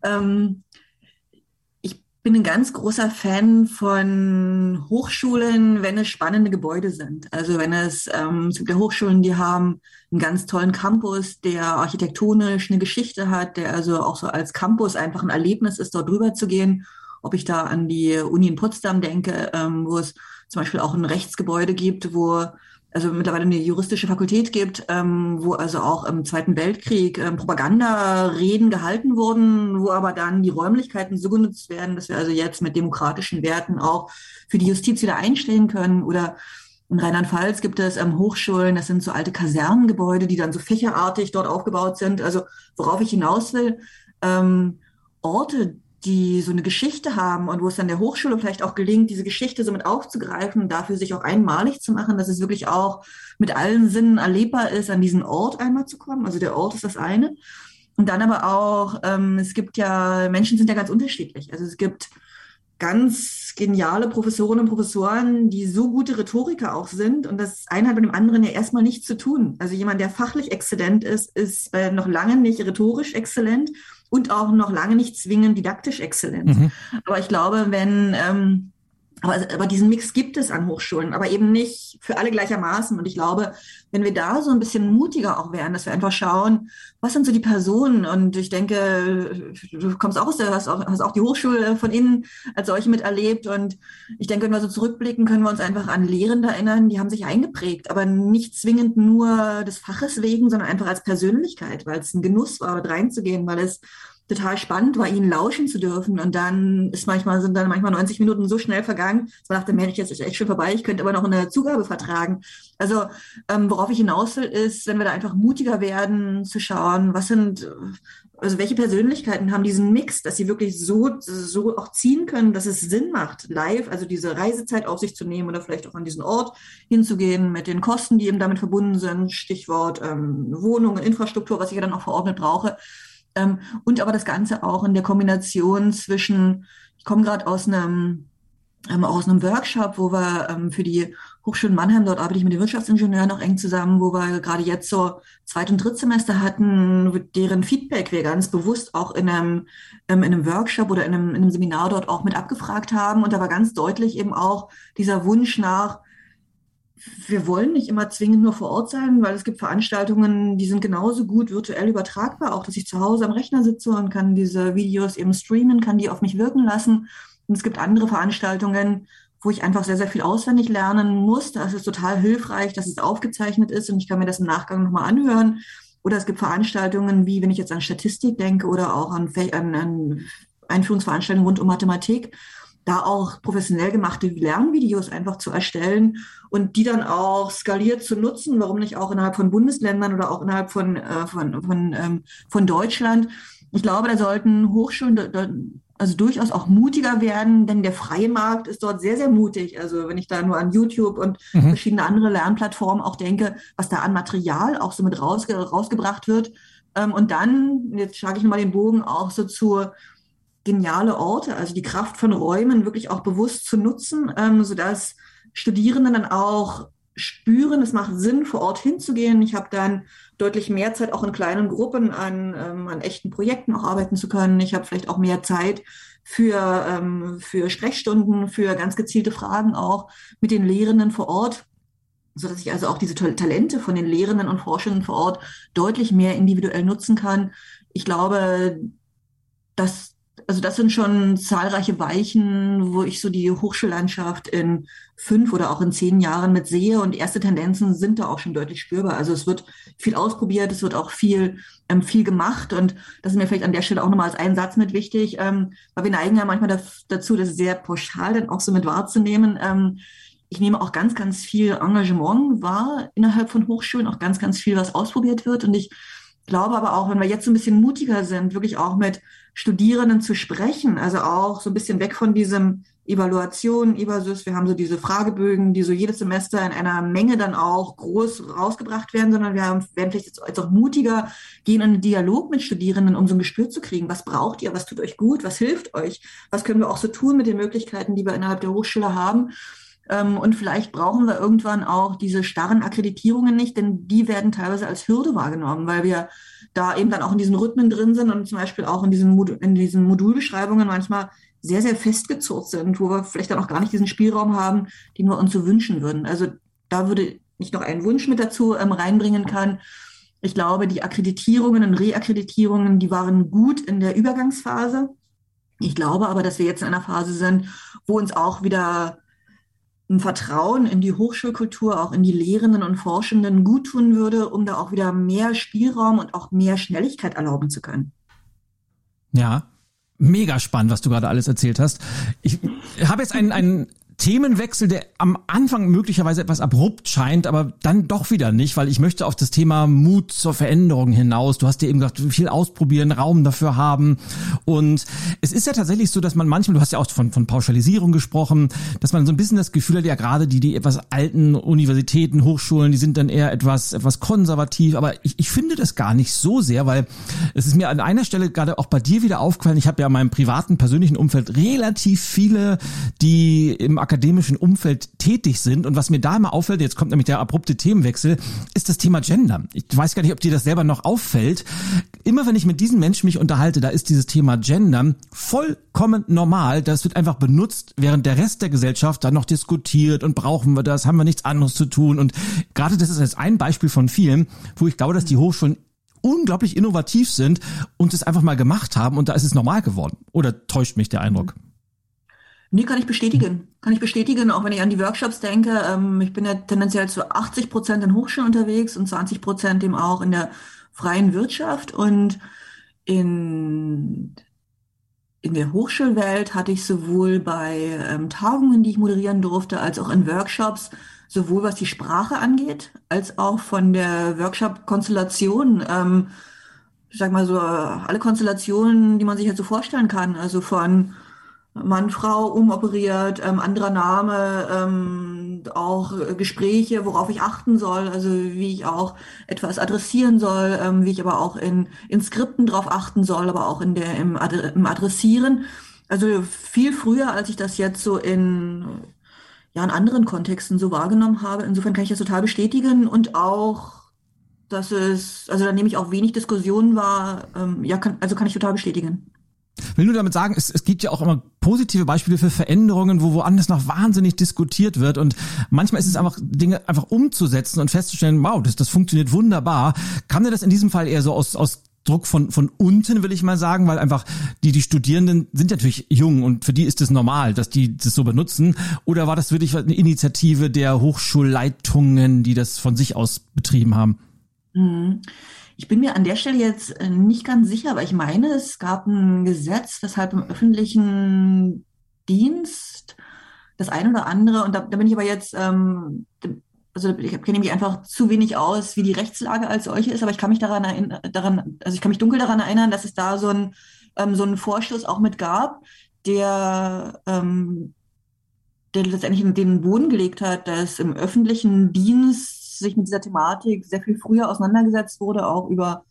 Ähm, bin ein ganz großer Fan von Hochschulen, wenn es spannende Gebäude sind. Also wenn es, ähm, es gibt ja Hochschulen, die haben einen ganz tollen Campus, der architektonisch eine Geschichte hat, der also auch so als Campus einfach ein Erlebnis ist, dort drüber zu gehen. Ob ich da an die Uni in Potsdam denke, ähm, wo es zum Beispiel auch ein Rechtsgebäude gibt, wo also mittlerweile eine juristische Fakultät gibt, ähm, wo also auch im Zweiten Weltkrieg ähm, Propagandareden gehalten wurden, wo aber dann die Räumlichkeiten so genutzt werden, dass wir also jetzt mit demokratischen Werten auch für die Justiz wieder einstehen können. Oder in Rheinland-Pfalz gibt es ähm, Hochschulen, das sind so alte Kasernengebäude, die dann so fächerartig dort aufgebaut sind. Also worauf ich hinaus will, ähm, Orte, die so eine Geschichte haben und wo es dann der Hochschule vielleicht auch gelingt, diese Geschichte so mit aufzugreifen und dafür sich auch einmalig zu machen, dass es wirklich auch mit allen Sinnen erlebbar ist, an diesen Ort einmal zu kommen. Also der Ort ist das eine. Und dann aber auch, ähm, es gibt ja, Menschen sind ja ganz unterschiedlich. Also es gibt ganz geniale Professorinnen und Professoren, die so gute Rhetoriker auch sind. Und das eine hat mit dem anderen ja erstmal nichts zu tun. Also jemand, der fachlich exzellent ist, ist äh, noch lange nicht rhetorisch exzellent und auch noch lange nicht zwingend didaktisch exzellent. Mhm. Aber ich glaube, wenn ähm, aber, aber diesen Mix gibt es an Hochschulen, aber eben nicht für alle gleichermaßen. Und ich glaube, wenn wir da so ein bisschen mutiger auch wären, dass wir einfach schauen, was sind so die Personen? Und ich denke, du kommst auch aus der, hast auch, hast auch die Hochschule von innen als solche miterlebt. Und ich denke, wenn wir so zurückblicken, können wir uns einfach an Lehrende erinnern, die haben sich eingeprägt, aber nicht zwingend nur des Faches wegen, sondern einfach als Persönlichkeit, weil es ein Genuss war, dort reinzugehen, weil es total spannend war, ihnen lauschen zu dürfen. Und dann ist manchmal, sind dann manchmal 90 Minuten so schnell vergangen, dass man dachte, Mensch, jetzt ist echt schon vorbei, ich könnte aber noch eine Zugabe vertragen. Also, ähm, worauf ich hinaus will, ist, wenn wir da einfach mutiger werden, zu schauen, was sind, also welche Persönlichkeiten haben diesen Mix, dass sie wirklich so, so auch ziehen können, dass es Sinn macht, live, also diese Reisezeit auf sich zu nehmen oder vielleicht auch an diesen Ort hinzugehen mit den Kosten, die eben damit verbunden sind, Stichwort ähm, Wohnungen, Infrastruktur, was ich ja dann auch verordnet brauche ähm, und aber das Ganze auch in der Kombination zwischen, ich komme gerade aus einem ähm, aus einem Workshop, wo wir ähm, für die Hochschule Mannheim, dort arbeite ich mit den Wirtschaftsingenieuren noch eng zusammen, wo wir gerade jetzt so Zweit- und Drittsemester hatten, deren Feedback wir ganz bewusst auch in einem, ähm, in einem Workshop oder in einem, in einem Seminar dort auch mit abgefragt haben. Und da war ganz deutlich eben auch dieser Wunsch nach, wir wollen nicht immer zwingend nur vor Ort sein, weil es gibt Veranstaltungen, die sind genauso gut virtuell übertragbar, auch dass ich zu Hause am Rechner sitze und kann diese Videos eben streamen, kann die auf mich wirken lassen. Und es gibt andere Veranstaltungen, wo ich einfach sehr, sehr viel auswendig lernen muss. Da ist es total hilfreich, dass es aufgezeichnet ist und ich kann mir das im Nachgang nochmal anhören. Oder es gibt Veranstaltungen, wie wenn ich jetzt an Statistik denke oder auch an, an, an Einführungsveranstaltungen rund um Mathematik, da auch professionell gemachte Lernvideos einfach zu erstellen und die dann auch skaliert zu nutzen, warum nicht auch innerhalb von Bundesländern oder auch innerhalb von, äh, von, von, ähm, von Deutschland. ich glaube, da sollten Hochschulen also durchaus auch mutiger werden, denn der freie Markt ist dort sehr, sehr mutig. Also wenn ich da nur an YouTube und mhm. verschiedene andere Lernplattformen auch denke, was da an Material auch so mit rausge rausgebracht wird. Ähm, und dann, jetzt schlage ich nochmal den Bogen auch so zur geniale Orte, also die Kraft von Räumen wirklich auch bewusst zu nutzen, ähm, sodass Studierenden dann auch spüren, es macht Sinn, vor Ort hinzugehen. Ich habe dann deutlich mehr Zeit, auch in kleinen Gruppen an, ähm, an echten Projekten auch arbeiten zu können. Ich habe vielleicht auch mehr Zeit für, ähm, für Sprechstunden, für ganz gezielte Fragen auch mit den Lehrenden vor Ort, so dass ich also auch diese Talente von den Lehrenden und Forschenden vor Ort deutlich mehr individuell nutzen kann. Ich glaube, dass also das sind schon zahlreiche Weichen, wo ich so die Hochschullandschaft in fünf oder auch in zehn Jahren mit sehe und erste Tendenzen sind da auch schon deutlich spürbar. Also es wird viel ausprobiert, es wird auch viel, ähm, viel gemacht und das ist mir vielleicht an der Stelle auch nochmal als einen Satz mit wichtig, ähm, weil wir neigen ja manchmal dazu, das sehr pauschal dann auch so mit wahrzunehmen. Ähm, ich nehme auch ganz, ganz viel Engagement wahr innerhalb von Hochschulen, auch ganz, ganz viel, was ausprobiert wird und ich glaube aber auch, wenn wir jetzt so ein bisschen mutiger sind, wirklich auch mit Studierenden zu sprechen, also auch so ein bisschen weg von diesem Evaluation, Evasus, wir haben so diese Fragebögen, die so jedes Semester in einer Menge dann auch groß rausgebracht werden, sondern wir haben, werden vielleicht jetzt, jetzt auch mutiger, gehen in einen Dialog mit Studierenden, um so ein Gespür zu kriegen, was braucht ihr, was tut euch gut, was hilft euch, was können wir auch so tun mit den Möglichkeiten, die wir innerhalb der Hochschule haben. Ähm, und vielleicht brauchen wir irgendwann auch diese starren Akkreditierungen nicht, denn die werden teilweise als Hürde wahrgenommen, weil wir da eben dann auch in diesen Rhythmen drin sind und zum Beispiel auch in diesen, Mod in diesen Modulbeschreibungen manchmal sehr, sehr festgezurrt sind, wo wir vielleicht dann auch gar nicht diesen Spielraum haben, den wir uns so wünschen würden. Also da würde ich noch einen Wunsch mit dazu ähm, reinbringen kann. Ich glaube, die Akkreditierungen und Reakkreditierungen, die waren gut in der Übergangsphase. Ich glaube aber, dass wir jetzt in einer Phase sind, wo uns auch wieder ein Vertrauen in die Hochschulkultur, auch in die Lehrenden und Forschenden gut tun würde, um da auch wieder mehr Spielraum und auch mehr Schnelligkeit erlauben zu können. Ja, mega spannend, was du gerade alles erzählt hast. Ich habe jetzt einen, einen Themenwechsel, der am Anfang möglicherweise etwas abrupt scheint, aber dann doch wieder nicht, weil ich möchte auf das Thema Mut zur Veränderung hinaus. Du hast dir eben gesagt, viel ausprobieren, Raum dafür haben. Und es ist ja tatsächlich so, dass man manchmal, du hast ja auch von, von Pauschalisierung gesprochen, dass man so ein bisschen das Gefühl hat, ja gerade die, die etwas alten Universitäten, Hochschulen, die sind dann eher etwas, etwas konservativ. Aber ich, ich finde das gar nicht so sehr, weil es ist mir an einer Stelle gerade auch bei dir wieder aufgefallen, ich habe ja in meinem privaten, persönlichen Umfeld relativ viele, die im akademischen Umfeld tätig sind. Und was mir da immer auffällt, jetzt kommt nämlich der abrupte Themenwechsel, ist das Thema Gender. Ich weiß gar nicht, ob dir das selber noch auffällt. Immer wenn ich mit diesen Menschen mich unterhalte, da ist dieses Thema Gender vollkommen normal. Das wird einfach benutzt, während der Rest der Gesellschaft dann noch diskutiert und brauchen wir das, haben wir nichts anderes zu tun. Und gerade das ist jetzt ein Beispiel von vielen, wo ich glaube, dass die Hochschulen unglaublich innovativ sind und es einfach mal gemacht haben und da ist es normal geworden. Oder täuscht mich der Eindruck? Nee, kann ich bestätigen. Kann ich bestätigen, auch wenn ich an die Workshops denke. Ähm, ich bin ja tendenziell zu 80 Prozent in Hochschulen unterwegs und 20 Prozent eben auch in der freien Wirtschaft. Und in, in der Hochschulwelt hatte ich sowohl bei ähm, Tagungen, die ich moderieren durfte, als auch in Workshops, sowohl was die Sprache angeht, als auch von der Workshop-Konstellation. Ähm, ich sag mal so, alle Konstellationen, die man sich halt so vorstellen kann. Also von Mann, Frau umoperiert, ähm, anderer Name, ähm, auch Gespräche, worauf ich achten soll, also wie ich auch etwas adressieren soll, ähm, wie ich aber auch in, in Skripten drauf achten soll, aber auch in der, im, Ad im Adressieren. Also viel früher, als ich das jetzt so in, ja, in anderen Kontexten so wahrgenommen habe. Insofern kann ich das total bestätigen und auch, dass es, also da nehme ich auch wenig Diskussionen wahr, ähm, ja, kann, also kann ich total bestätigen. Will nur damit sagen, es, es gibt ja auch immer positive Beispiele für Veränderungen, wo woanders noch wahnsinnig diskutiert wird und manchmal ist es einfach Dinge einfach umzusetzen und festzustellen, wow, das, das funktioniert wunderbar. Kam dir das in diesem Fall eher so aus, aus Druck von, von unten, will ich mal sagen, weil einfach die, die Studierenden sind natürlich jung und für die ist es normal, dass die das so benutzen. Oder war das wirklich eine Initiative der Hochschulleitungen, die das von sich aus betrieben haben? Mhm. Ich bin mir an der Stelle jetzt äh, nicht ganz sicher, aber ich meine, es gab ein Gesetz, weshalb im öffentlichen Dienst das eine oder andere, und da, da bin ich aber jetzt, ähm, also ich kenne mich einfach zu wenig aus, wie die Rechtslage als solche ist, aber ich kann mich daran erinnern, daran, also ich kann mich dunkel daran erinnern, dass es da so ein ähm, so einen Vorstoß auch mit gab, der ähm, der letztendlich den Boden gelegt hat, dass im öffentlichen Dienst sich mit dieser Thematik sehr viel früher auseinandergesetzt wurde, auch über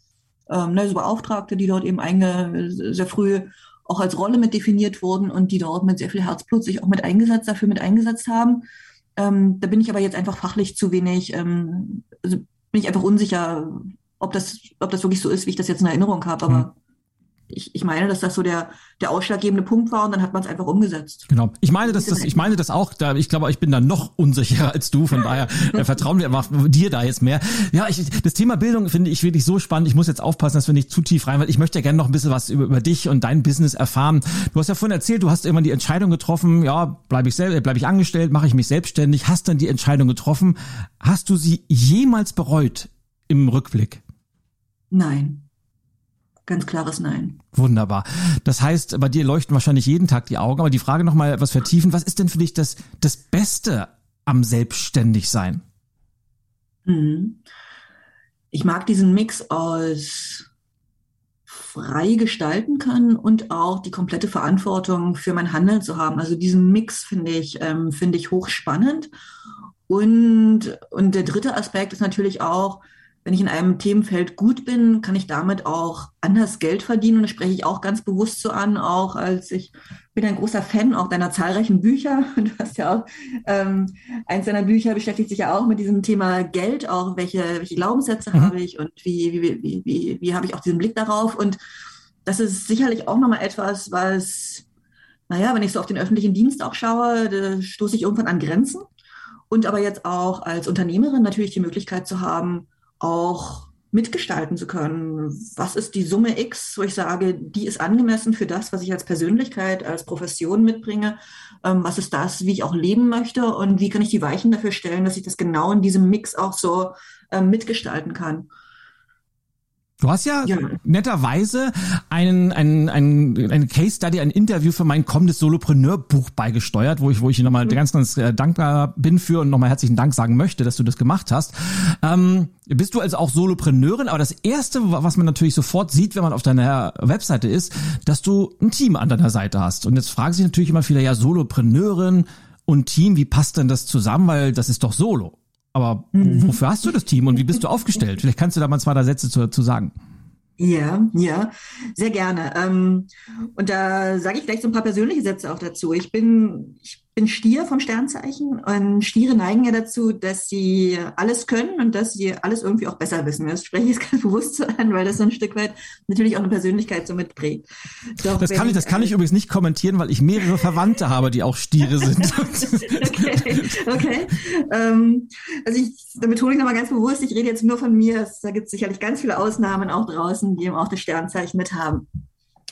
ähm, ne, so Beauftragte, die dort eben einge sehr früh auch als Rolle mit definiert wurden und die dort mit sehr viel Herzblut sich auch mit eingesetzt, dafür mit eingesetzt haben. Ähm, da bin ich aber jetzt einfach fachlich zu wenig, ähm, also bin ich einfach unsicher, ob das, ob das wirklich so ist, wie ich das jetzt in Erinnerung habe. Aber mhm ich, ich meine, dass das so der, der ausschlaggebende Punkt war und dann hat man es einfach umgesetzt. Genau. Ich meine, dass das, ich meine das auch, da, ich glaube, ich bin da noch unsicherer als du, von daher äh, vertrauen wir einfach dir da jetzt mehr. Ja, ich, das Thema Bildung finde ich wirklich so spannend. Ich muss jetzt aufpassen, dass wir nicht zu tief rein, weil ich möchte ja gerne noch ein bisschen was über, über dich und dein Business erfahren. Du hast ja vorhin erzählt, du hast irgendwann die Entscheidung getroffen, ja, bleibe ich selbst, bleibe ich angestellt, mache ich mich selbstständig, hast dann die Entscheidung getroffen. Hast du sie jemals bereut im Rückblick? Nein. Ganz klares Nein. Wunderbar. Das heißt, bei dir leuchten wahrscheinlich jeden Tag die Augen, aber die Frage nochmal etwas vertiefen. Was ist denn für dich das, das Beste am Selbstständigsein? Mhm. Ich mag diesen Mix aus frei gestalten können und auch die komplette Verantwortung für mein Handeln zu haben. Also diesen Mix finde ich, ähm, finde ich hochspannend. Und, und der dritte Aspekt ist natürlich auch, wenn ich in einem Themenfeld gut bin, kann ich damit auch anders Geld verdienen. Und das spreche ich auch ganz bewusst so an, auch als ich bin ein großer Fan auch deiner zahlreichen Bücher. Du hast ja auch ähm, eins deiner Bücher beschäftigt sich ja auch mit diesem Thema Geld, auch welche, welche Glaubenssätze mhm. habe ich und wie, wie, wie, wie, wie habe ich auch diesen Blick darauf. Und das ist sicherlich auch nochmal etwas, was, naja, wenn ich so auf den öffentlichen Dienst auch schaue, da stoße ich irgendwann an Grenzen. Und aber jetzt auch als Unternehmerin natürlich die Möglichkeit zu haben, auch mitgestalten zu können. Was ist die Summe X, wo ich sage, die ist angemessen für das, was ich als Persönlichkeit, als Profession mitbringe? Ähm, was ist das, wie ich auch leben möchte? Und wie kann ich die Weichen dafür stellen, dass ich das genau in diesem Mix auch so ähm, mitgestalten kann? Du hast ja, ja, netterweise einen, einen, einen, einen Case Study, ein Interview für mein kommendes Solopreneur-Buch beigesteuert, wo ich, wo ich nochmal mhm. ganz, ganz äh, dankbar bin für und nochmal herzlichen Dank sagen möchte, dass du das gemacht hast. Ähm, bist du also auch Solopreneurin, aber das erste, was man natürlich sofort sieht, wenn man auf deiner Webseite ist, dass du ein Team an deiner Seite hast. Und jetzt fragen sich natürlich immer viele, ja, Solopreneurin und Team, wie passt denn das zusammen? Weil das ist doch Solo. Aber mhm. wofür hast du das Team und wie bist du aufgestellt? Vielleicht kannst du da mal zwei, drei Sätze zu, zu sagen. Ja, ja, sehr gerne. Ähm, und da sage ich gleich so ein paar persönliche Sätze auch dazu. Ich bin, ich bin Stier vom Sternzeichen und Stiere neigen ja dazu, dass sie alles können und dass sie alles irgendwie auch besser wissen. Das spreche ich jetzt ganz bewusst so an, weil das so ein Stück weit natürlich auch eine Persönlichkeit so mitprägt. Doch das kann ich, das kann ich übrigens nicht kommentieren, weil ich mehrere Verwandte habe, die auch Stiere sind. okay, okay. Ähm, also ich, da betone ich nochmal ganz bewusst, ich rede jetzt nur von mir. Da gibt es sicherlich ganz viele Ausnahmen auch draußen, die eben auch das Sternzeichen mit haben.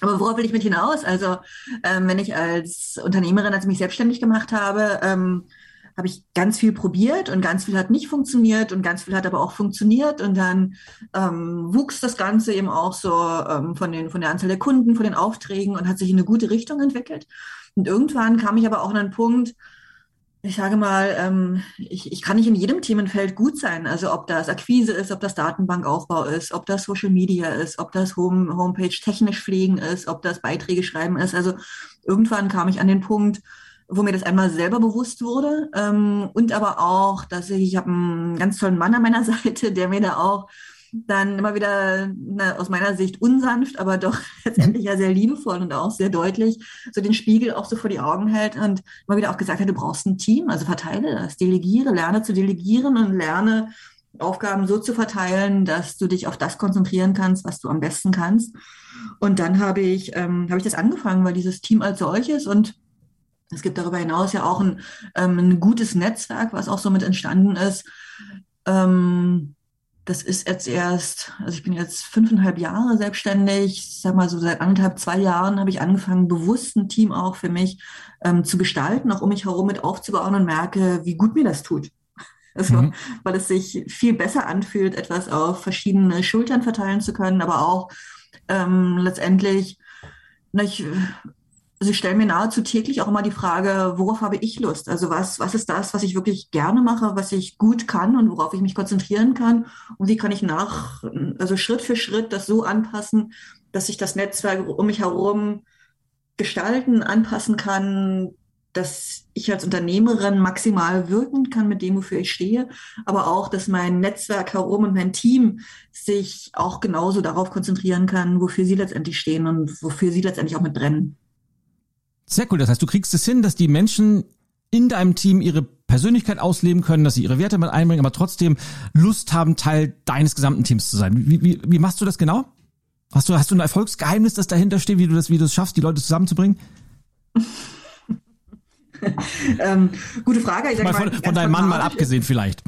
Aber worauf will ich mit hinaus? Also, ähm, wenn ich als Unternehmerin, als ich mich selbstständig gemacht habe, ähm, habe ich ganz viel probiert und ganz viel hat nicht funktioniert und ganz viel hat aber auch funktioniert und dann ähm, wuchs das Ganze eben auch so ähm, von, den, von der Anzahl der Kunden, von den Aufträgen und hat sich in eine gute Richtung entwickelt. Und irgendwann kam ich aber auch an einen Punkt, ich sage mal, ähm, ich, ich kann nicht in jedem Themenfeld gut sein. Also ob das Akquise ist, ob das Datenbankaufbau ist, ob das Social Media ist, ob das Home, Homepage technisch pflegen ist, ob das Beiträge schreiben ist. Also irgendwann kam ich an den Punkt, wo mir das einmal selber bewusst wurde ähm, und aber auch, dass ich, ich habe einen ganz tollen Mann an meiner Seite, der mir da auch dann immer wieder na, aus meiner Sicht unsanft, aber doch letztendlich ja sehr liebevoll und auch sehr deutlich so den Spiegel auch so vor die Augen hält und immer wieder auch gesagt hat, du brauchst ein Team, also verteile das, delegiere, lerne zu delegieren und lerne Aufgaben so zu verteilen, dass du dich auf das konzentrieren kannst, was du am besten kannst. Und dann habe ich, ähm, habe ich das angefangen, weil dieses Team als solches und es gibt darüber hinaus ja auch ein, ähm, ein gutes Netzwerk, was auch so mit entstanden ist. Ähm, das ist jetzt erst, also ich bin jetzt fünfeinhalb Jahre selbstständig. Ich sag mal so seit anderthalb, zwei Jahren habe ich angefangen, bewusst ein Team auch für mich ähm, zu gestalten, auch um mich herum mit aufzubauen und merke, wie gut mir das tut. Also, mhm. weil es sich viel besser anfühlt, etwas auf verschiedene Schultern verteilen zu können, aber auch ähm, letztendlich, na, ich, also ich stelle mir nahezu täglich auch immer die Frage, worauf habe ich Lust? Also was, was ist das, was ich wirklich gerne mache, was ich gut kann und worauf ich mich konzentrieren kann? Und wie kann ich nach, also Schritt für Schritt das so anpassen, dass ich das Netzwerk um mich herum gestalten, anpassen kann, dass ich als Unternehmerin maximal wirken kann mit dem, wofür ich stehe, aber auch, dass mein Netzwerk herum und mein Team sich auch genauso darauf konzentrieren kann, wofür sie letztendlich stehen und wofür sie letztendlich auch mit brennen. Sehr cool. Das heißt, du kriegst es hin, dass die Menschen in deinem Team ihre Persönlichkeit ausleben können, dass sie ihre Werte mit einbringen, aber trotzdem Lust haben, Teil deines gesamten Teams zu sein. Wie, wie, wie machst du das genau? Hast du, hast du ein Erfolgsgeheimnis, das dahinter steht, wie du das, wie du es schaffst, die Leute zusammenzubringen? ähm, gute Frage. Ich sag mal, von, von deinem Mann mal abgesehen vielleicht.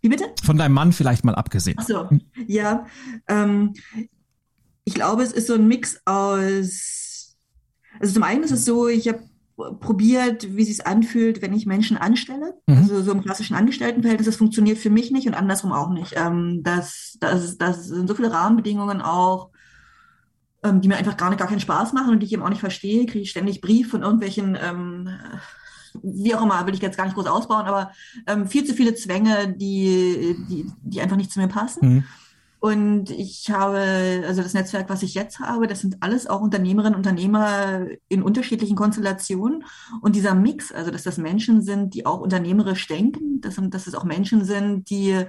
Wie bitte? Von deinem Mann vielleicht mal abgesehen. Ach so, ja. Ähm, ich glaube, es ist so ein Mix aus. Also zum einen ist es so, ich habe probiert, wie es anfühlt, wenn ich Menschen anstelle. Mhm. Also so im klassischen Angestelltenverhältnis, das funktioniert für mich nicht und andersrum auch nicht. Ähm, das, das, das sind so viele Rahmenbedingungen auch, ähm, die mir einfach gar, nicht, gar keinen Spaß machen und die ich eben auch nicht verstehe, kriege ich ständig Brief von irgendwelchen, ähm, wie auch immer, will ich jetzt gar nicht groß ausbauen, aber ähm, viel zu viele Zwänge, die, die, die einfach nicht zu mir passen. Mhm. Und ich habe, also das Netzwerk, was ich jetzt habe, das sind alles auch Unternehmerinnen, Unternehmer in unterschiedlichen Konstellationen. Und dieser Mix, also dass das Menschen sind, die auch unternehmerisch denken, dass, dass es auch Menschen sind, die,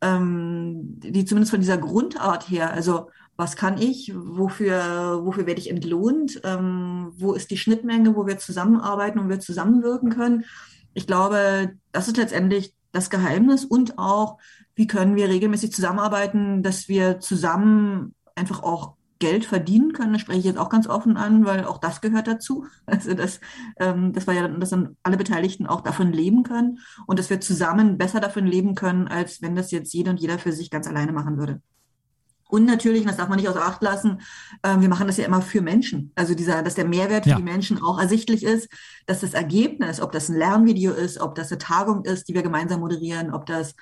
ähm, die zumindest von dieser Grundart her, also was kann ich, wofür, wofür werde ich entlohnt, ähm, wo ist die Schnittmenge, wo wir zusammenarbeiten und wir zusammenwirken können. Ich glaube, das ist letztendlich das Geheimnis und auch, wie können wir regelmäßig zusammenarbeiten, dass wir zusammen einfach auch Geld verdienen können. Das spreche ich jetzt auch ganz offen an, weil auch das gehört dazu. Also das, ähm, das war ja, dass dann alle Beteiligten auch davon leben können und dass wir zusammen besser davon leben können, als wenn das jetzt jeder und jeder für sich ganz alleine machen würde. Und natürlich, und das darf man nicht außer Acht lassen, äh, wir machen das ja immer für Menschen. Also dieser, dass der Mehrwert für ja. die Menschen auch ersichtlich ist, dass das Ergebnis, ob das ein Lernvideo ist, ob das eine Tagung ist, die wir gemeinsam moderieren, ob das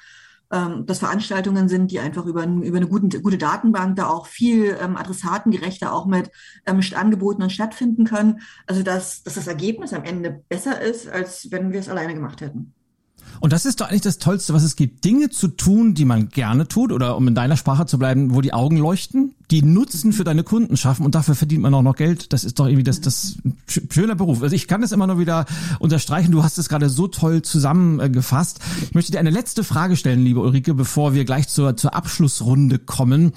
ähm, das Veranstaltungen sind, die einfach über, über eine gute, gute Datenbank da auch viel ähm, adressatengerechter auch mit ähm, Angeboten und stattfinden können. Also dass, dass das Ergebnis am Ende besser ist, als wenn wir es alleine gemacht hätten. Und das ist doch eigentlich das Tollste, was es gibt. Dinge zu tun, die man gerne tut, oder um in deiner Sprache zu bleiben, wo die Augen leuchten, die Nutzen für deine Kunden schaffen und dafür verdient man auch noch Geld. Das ist doch irgendwie das, das schöner Beruf. Also ich kann das immer nur wieder unterstreichen. Du hast es gerade so toll zusammengefasst. Ich möchte dir eine letzte Frage stellen, liebe Ulrike, bevor wir gleich zur, zur Abschlussrunde kommen.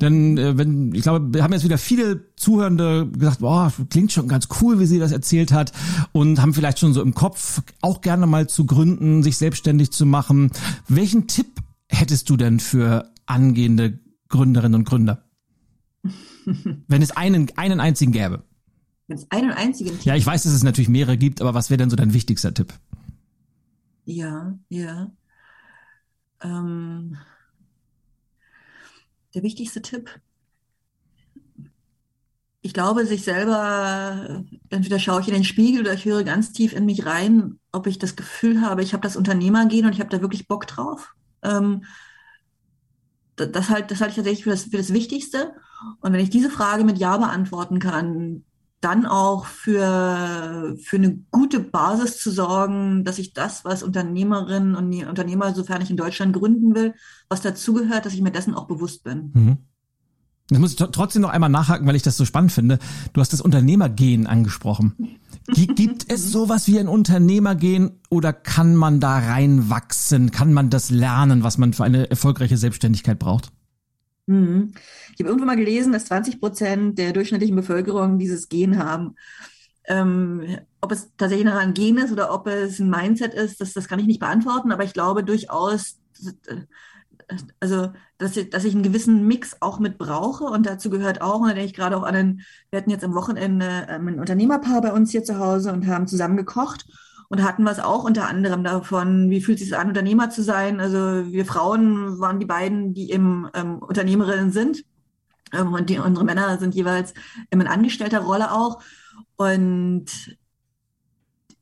Denn äh, wenn, ich glaube, wir haben jetzt wieder viele Zuhörende gesagt, boah, klingt schon ganz cool, wie sie das erzählt hat und haben vielleicht schon so im Kopf auch gerne mal zu gründen, sich selbstständig zu machen. Welchen Tipp hättest du denn für angehende Gründerinnen und Gründer? Wenn es einen, einen einzigen gäbe. Wenn es einen einzigen Tipp Ja, ich weiß, dass es natürlich mehrere gibt, aber was wäre denn so dein wichtigster Tipp? Ja, ja. Ähm, der wichtigste Tipp. Ich glaube, sich selber, entweder schaue ich in den Spiegel oder ich höre ganz tief in mich rein, ob ich das Gefühl habe, ich habe das Unternehmergehen und ich habe da wirklich Bock drauf. Ähm, das, halt, das halte ich tatsächlich für das, für das Wichtigste. Und wenn ich diese Frage mit Ja beantworten kann, dann auch für, für eine gute Basis zu sorgen, dass ich das, was Unternehmerinnen und Unternehmer, sofern ich in Deutschland gründen will, was dazugehört, dass ich mir dessen auch bewusst bin. Mhm. Das muss ich trotzdem noch einmal nachhaken, weil ich das so spannend finde. Du hast das Unternehmergehen angesprochen. Gibt es sowas wie ein Unternehmergehen oder kann man da reinwachsen? Kann man das lernen, was man für eine erfolgreiche Selbstständigkeit braucht? Mhm. Ich habe irgendwo mal gelesen, dass 20 Prozent der durchschnittlichen Bevölkerung dieses Gen haben. Ähm, ob es tatsächlich noch ein Gen ist oder ob es ein Mindset ist, das, das kann ich nicht beantworten, aber ich glaube durchaus, also dass ich, dass ich einen gewissen Mix auch mit brauche und dazu gehört auch, und da denke ich gerade auch an einen, wir hatten jetzt am Wochenende ähm, ein Unternehmerpaar bei uns hier zu Hause und haben zusammen gekocht und hatten was auch unter anderem davon, wie fühlt es sich an, Unternehmer zu sein. Also wir Frauen waren die beiden, die eben ähm, Unternehmerinnen sind ähm, und die, unsere Männer sind jeweils in angestellter Rolle auch. Und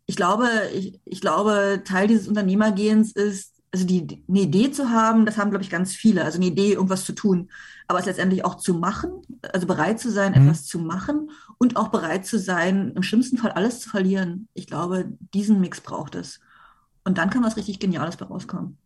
ich glaube, ich, ich glaube, Teil dieses Unternehmergehens ist, also die, eine Idee zu haben, das haben, glaube ich, ganz viele. Also eine Idee, irgendwas zu tun. Aber es letztendlich auch zu machen, also bereit zu sein, mhm. etwas zu machen und auch bereit zu sein, im schlimmsten Fall alles zu verlieren. Ich glaube, diesen Mix braucht es. Und dann kann was richtig Geniales bei rauskommen.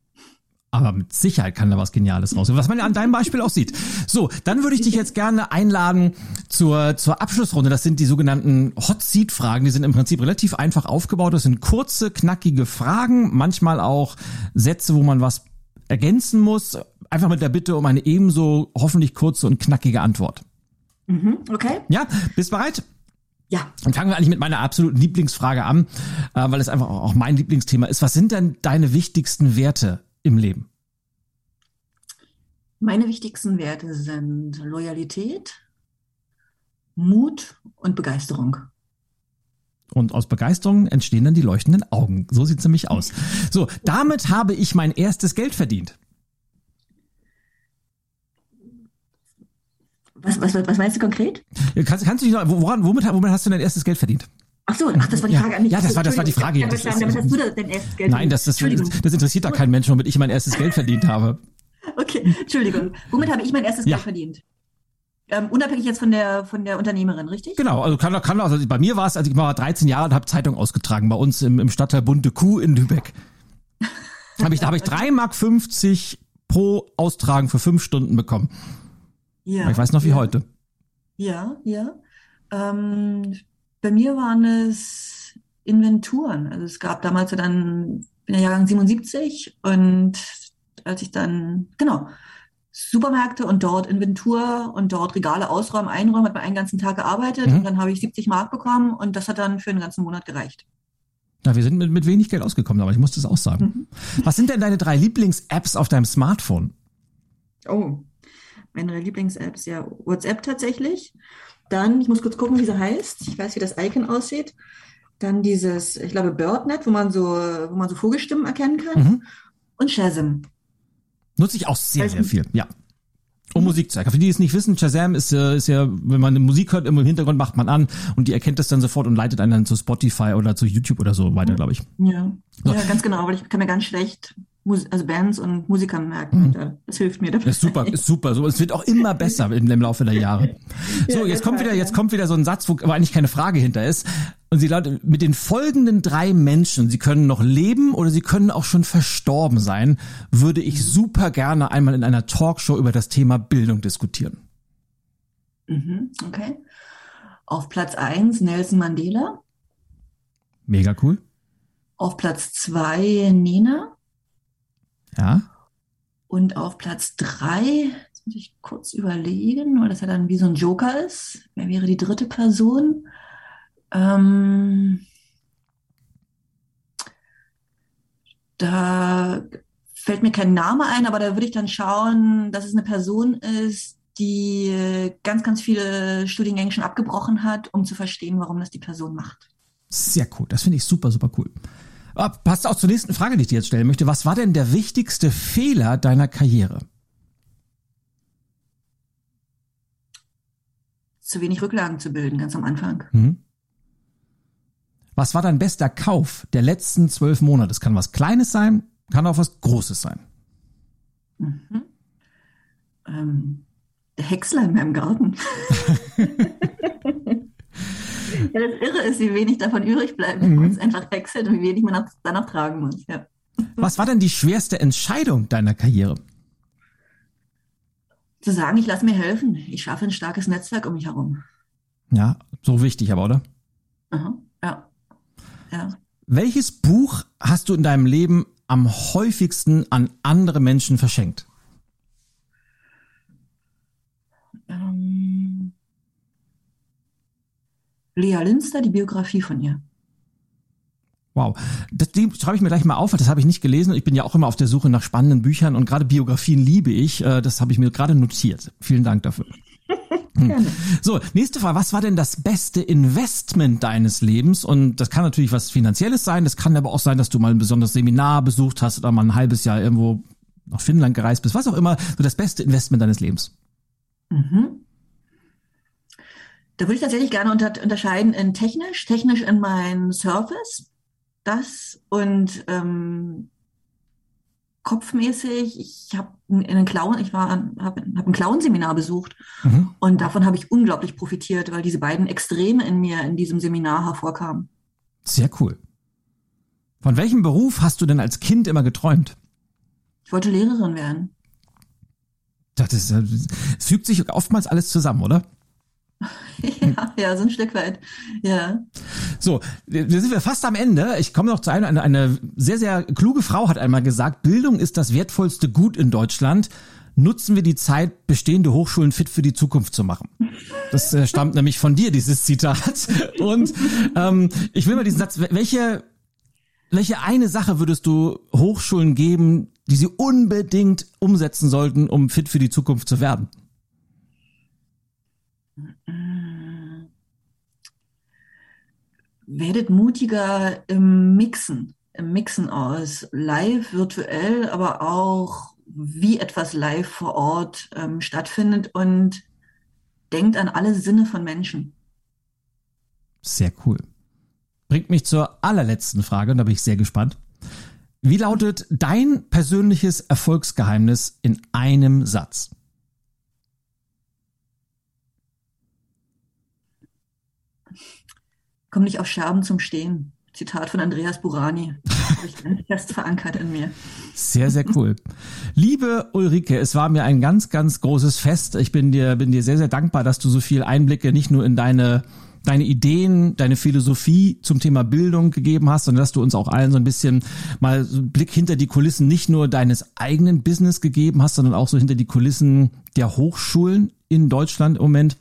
Aber mit Sicherheit kann da was Geniales rauskommen, was man ja an deinem Beispiel auch sieht. So, dann würde ich dich jetzt gerne einladen zur, zur Abschlussrunde. Das sind die sogenannten Hot Seat Fragen. Die sind im Prinzip relativ einfach aufgebaut. Das sind kurze, knackige Fragen, manchmal auch Sätze, wo man was ergänzen muss. Einfach mit der Bitte um eine ebenso hoffentlich kurze und knackige Antwort. Mhm, okay. Ja, bist bereit? Ja. Dann fangen wir eigentlich mit meiner absoluten Lieblingsfrage an, äh, weil es einfach auch mein Lieblingsthema ist. Was sind denn deine wichtigsten Werte im Leben? Meine wichtigsten Werte sind Loyalität, Mut und Begeisterung. Und aus Begeisterung entstehen dann die leuchtenden Augen. So sieht's nämlich aus. So, damit habe ich mein erstes Geld verdient. Was, was, was meinst du konkret? Kannst, kannst du dich noch, woran, womit, womit hast du dein erstes Geld verdient? Ach so, ach, das war die Frage an mich. Ja, das war, das war die Frage. Ja, Das damit ist- hast du das- dein erstes Geld Nein, das, das, das interessiert da keinen Menschen, womit ich mein erstes Geld verdient habe. Okay, Entschuldigung. Womit habe ich mein erstes Ja. Geld verdient? Ähm, unabhängig jetzt von der, von der Unternehmerin, richtig? Genau, also kann, kann also bei mir war es, als ich war 13 Jahre und habe Zeitung ausgetragen bei uns im, im Stadtteil Bunte Kuh in Lübeck. Hab ich, da habe ich 3,50 Mark pro Austragen für fünf Stunden bekommen. Ja. Ich weiß noch wie ja. heute. Ja, ja. Ähm, bei mir waren es Inventuren. Also es gab damals ja dann, ich bin ja Jahrgang 77 und als ich dann, genau, Supermärkte und dort Inventur und dort Regale ausräumen, einräumen, hat man einen ganzen Tag gearbeitet Mhm. und dann habe ich 70 Mark bekommen und das hat dann für einen ganzen Monat gereicht. Na, wir sind mit, mit wenig Geld ausgekommen, aber ich muss das auch sagen. Mhm. Was sind denn deine drei Lieblings-Apps auf deinem Smartphone? Oh, meine Lieblings-Apps, ja, WhatsApp tatsächlich. Dann, ich muss kurz gucken, wie sie heißt. Ich weiß, wie das Icon aussieht. Dann dieses, ich glaube, BirdNet, wo man so, wo man so Vogelstimmen erkennen kann. Mhm. Und Shazam. Nutze ich auch sehr, sehr viel, ja. Um Musik zu zeigen. Für die, die es nicht wissen, Shazam ist, äh, ist ja, wenn man eine Musik hört, im Hintergrund macht man an und die erkennt das dann sofort und leitet einen dann zu Spotify oder zu YouTube oder so weiter, glaube ich. Ja, So. ja, ganz genau, weil ich kann mir ganz schlecht Mus also Bands und Musiker merken. Da- Das hilft mir dabei. Das ist super, ist super. So, es wird auch immer besser im, im Laufe der Jahre. So, Ja, jetzt kommt wieder, jetzt kommt wieder so ein Satz, wo aber eigentlich keine Frage hinter ist. Und sie lautet, mit den folgenden drei Menschen, sie können noch leben oder sie können auch schon verstorben sein, würde ich super gerne einmal in einer Talkshow über das Thema Bildung diskutieren. Mhm, okay. Auf Platz eins Nelson Mandela. Mega cool. Auf Platz zwei Nena. Ja. Und auf Platz drei, jetzt muss ich kurz überlegen, weil das ja dann wie so ein Joker ist. Wer wäre die dritte Person? Ähm, da fällt mir kein Name ein, aber da würde ich dann schauen, dass es eine Person ist, die ganz, ganz viele Studiengänge schon abgebrochen hat, um zu verstehen, warum das die Person macht. Sehr cool. Das finde ich super, super cool. Ah, Passt auch zur nächsten Frage, die ich dir jetzt stellen möchte. Was war denn der wichtigste Fehler deiner Karriere? Zu wenig Rücklagen zu bilden, ganz am Anfang. Hm? Was war dein bester Kauf der letzten zwölf Monate? Es kann was Kleines sein, kann auch was Großes sein. Mhm. Ähm, der Häcksler in meinem Garten. ja, das Irre ist, wie wenig davon übrig bleibt, wenn man es einfach häckselt und wie wenig man danach tragen muss. Ja. Was war denn die schwerste Entscheidung deiner Karriere? Zu sagen, ich lasse mir helfen. Ich schaffe ein starkes Netzwerk um mich herum. Ja, so wichtig aber, oder? Aha. Ja. Ja. Welches Buch hast du in deinem Leben am häufigsten an andere Menschen verschenkt? Lea Linster, die Biografie von ihr. Wow, das die schreibe ich mir gleich mal auf, weil das habe ich nicht gelesen. Ich bin ja auch immer auf der Suche nach spannenden Büchern und gerade Biografien liebe ich. Äh, Das habe ich mir gerade notiert. Vielen Dank dafür. Gerne. So, nächste Frage. Was war denn das beste Investment deines Lebens? Und das kann natürlich was Finanzielles sein. Das kann aber auch sein, dass du mal ein besonderes Seminar besucht hast oder mal ein halbes Jahr irgendwo nach Finnland gereist bist. Was auch immer. So das beste Investment deines Lebens. Mhm. Da würde ich tatsächlich gerne unter, unterscheiden in technisch, technisch in mein Surface, das und ähm, kopfmäßig. Ich habe einen Clown, ich war, habe hab ein Clown-Seminar besucht mhm. und davon habe ich unglaublich profitiert, weil diese beiden Extreme in mir in diesem Seminar hervorkamen. Sehr cool. Von welchem Beruf hast du denn als Kind immer geträumt? Ich wollte Lehrerin werden. Das ist, es fügt sich oftmals alles zusammen, oder? Ja, ja, so ein Stück weit. Ja. So, wir sind wir fast am Ende. Ich komme noch zu einem. Eine, eine sehr, sehr kluge Frau hat einmal gesagt, Bildung ist das wertvollste Gut in Deutschland. Nutzen wir die Zeit, bestehende Hochschulen fit für die Zukunft zu machen. Das äh, stammt nämlich von dir, dieses Zitat. Und ähm, ich will mal diesen Satz, welche, welche eine Sache würdest du Hochschulen geben, die sie unbedingt umsetzen sollten, um fit für die Zukunft zu werden? Werdet mutiger im Mixen, im Mixen aus live, virtuell, aber auch wie etwas live vor Ort ähm, stattfindet und denkt an alle Sinne von Menschen. Sehr cool. Bringt mich zur allerletzten Frage und da bin ich sehr gespannt. Wie lautet dein persönliches Erfolgsgeheimnis in einem Satz? Komm nicht auf Scherben zum Stehen. Zitat von Andreas Burani. Habe ich ganz fest verankert in mir. Sehr, sehr cool. Liebe Ulrike, es war mir ein ganz, ganz großes Fest. Ich bin dir, bin dir sehr, sehr dankbar, dass du so viel Einblicke nicht nur in deine deine Ideen, deine Philosophie zum Thema Bildung gegeben hast, sondern dass du uns auch allen so ein bisschen mal so einen Blick hinter die Kulissen nicht nur deines eigenen Business gegeben hast, sondern auch so hinter die Kulissen der Hochschulen in Deutschland im Moment.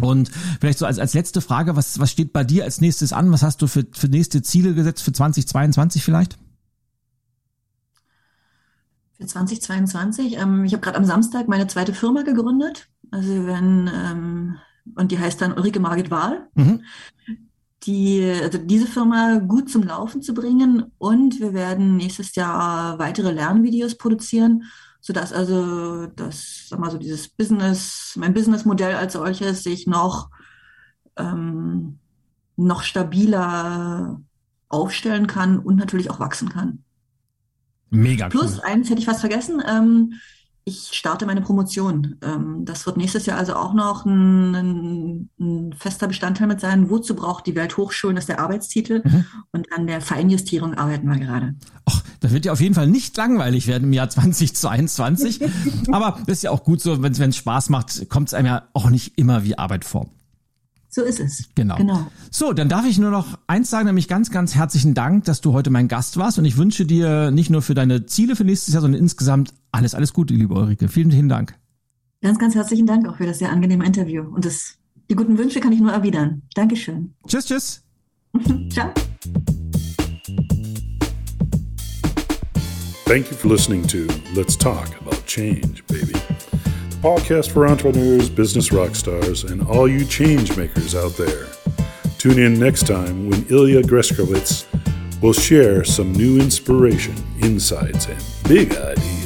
Und vielleicht so als, als letzte Frage, was, was steht bei dir als nächstes an? Was hast du für, für nächste Ziele gesetzt für 2022 vielleicht? Für 2022? Ähm, ich habe gerade am Samstag meine zweite Firma gegründet. Also wenn, ähm, und die heißt dann Ulrike Margit Wahl. Mhm. Die, also diese Firma gut zum Laufen zu bringen und wir werden nächstes Jahr weitere Lernvideos produzieren sodass also das, sag mal so dieses Business, mein Businessmodell als solches sich noch, ähm, noch stabiler aufstellen kann und natürlich auch wachsen kann. Mega. Plus, cool. eins hätte ich fast vergessen, ähm, ich starte meine Promotion. Ähm, das wird nächstes Jahr also auch noch ein, ein, fester Bestandteil mit sein. Wozu braucht die Welthochschulen? Das ist der Arbeitstitel. Mhm. Und an der Feinjustierung arbeiten wir gerade. Ach, das wird ja auf jeden Fall nicht langweilig werden im Jahr 2022. Aber das ist ja auch gut so, wenn es Spaß macht, kommt es einem ja auch nicht immer wie Arbeit vor. So ist es. Genau. genau. So, dann darf ich nur noch eins sagen, nämlich ganz, ganz herzlichen Dank, dass du heute mein Gast warst. Und ich wünsche dir nicht nur für deine Ziele für nächstes Jahr, sondern insgesamt alles, alles Gute, liebe Ulrike. Vielen, vielen Dank. Ganz, ganz herzlichen Dank auch für das sehr angenehme Interview. Und das, die guten Wünsche kann ich nur erwidern. Dankeschön. Tschüss, tschüss. Ciao. Thank you for listening to Let's Talk About Change, baby. podcast for entrepreneurs, business rock stars, and all you change makers out there. Tune in next time when Ilya Greskowitz will share some new inspiration, insights, and big ideas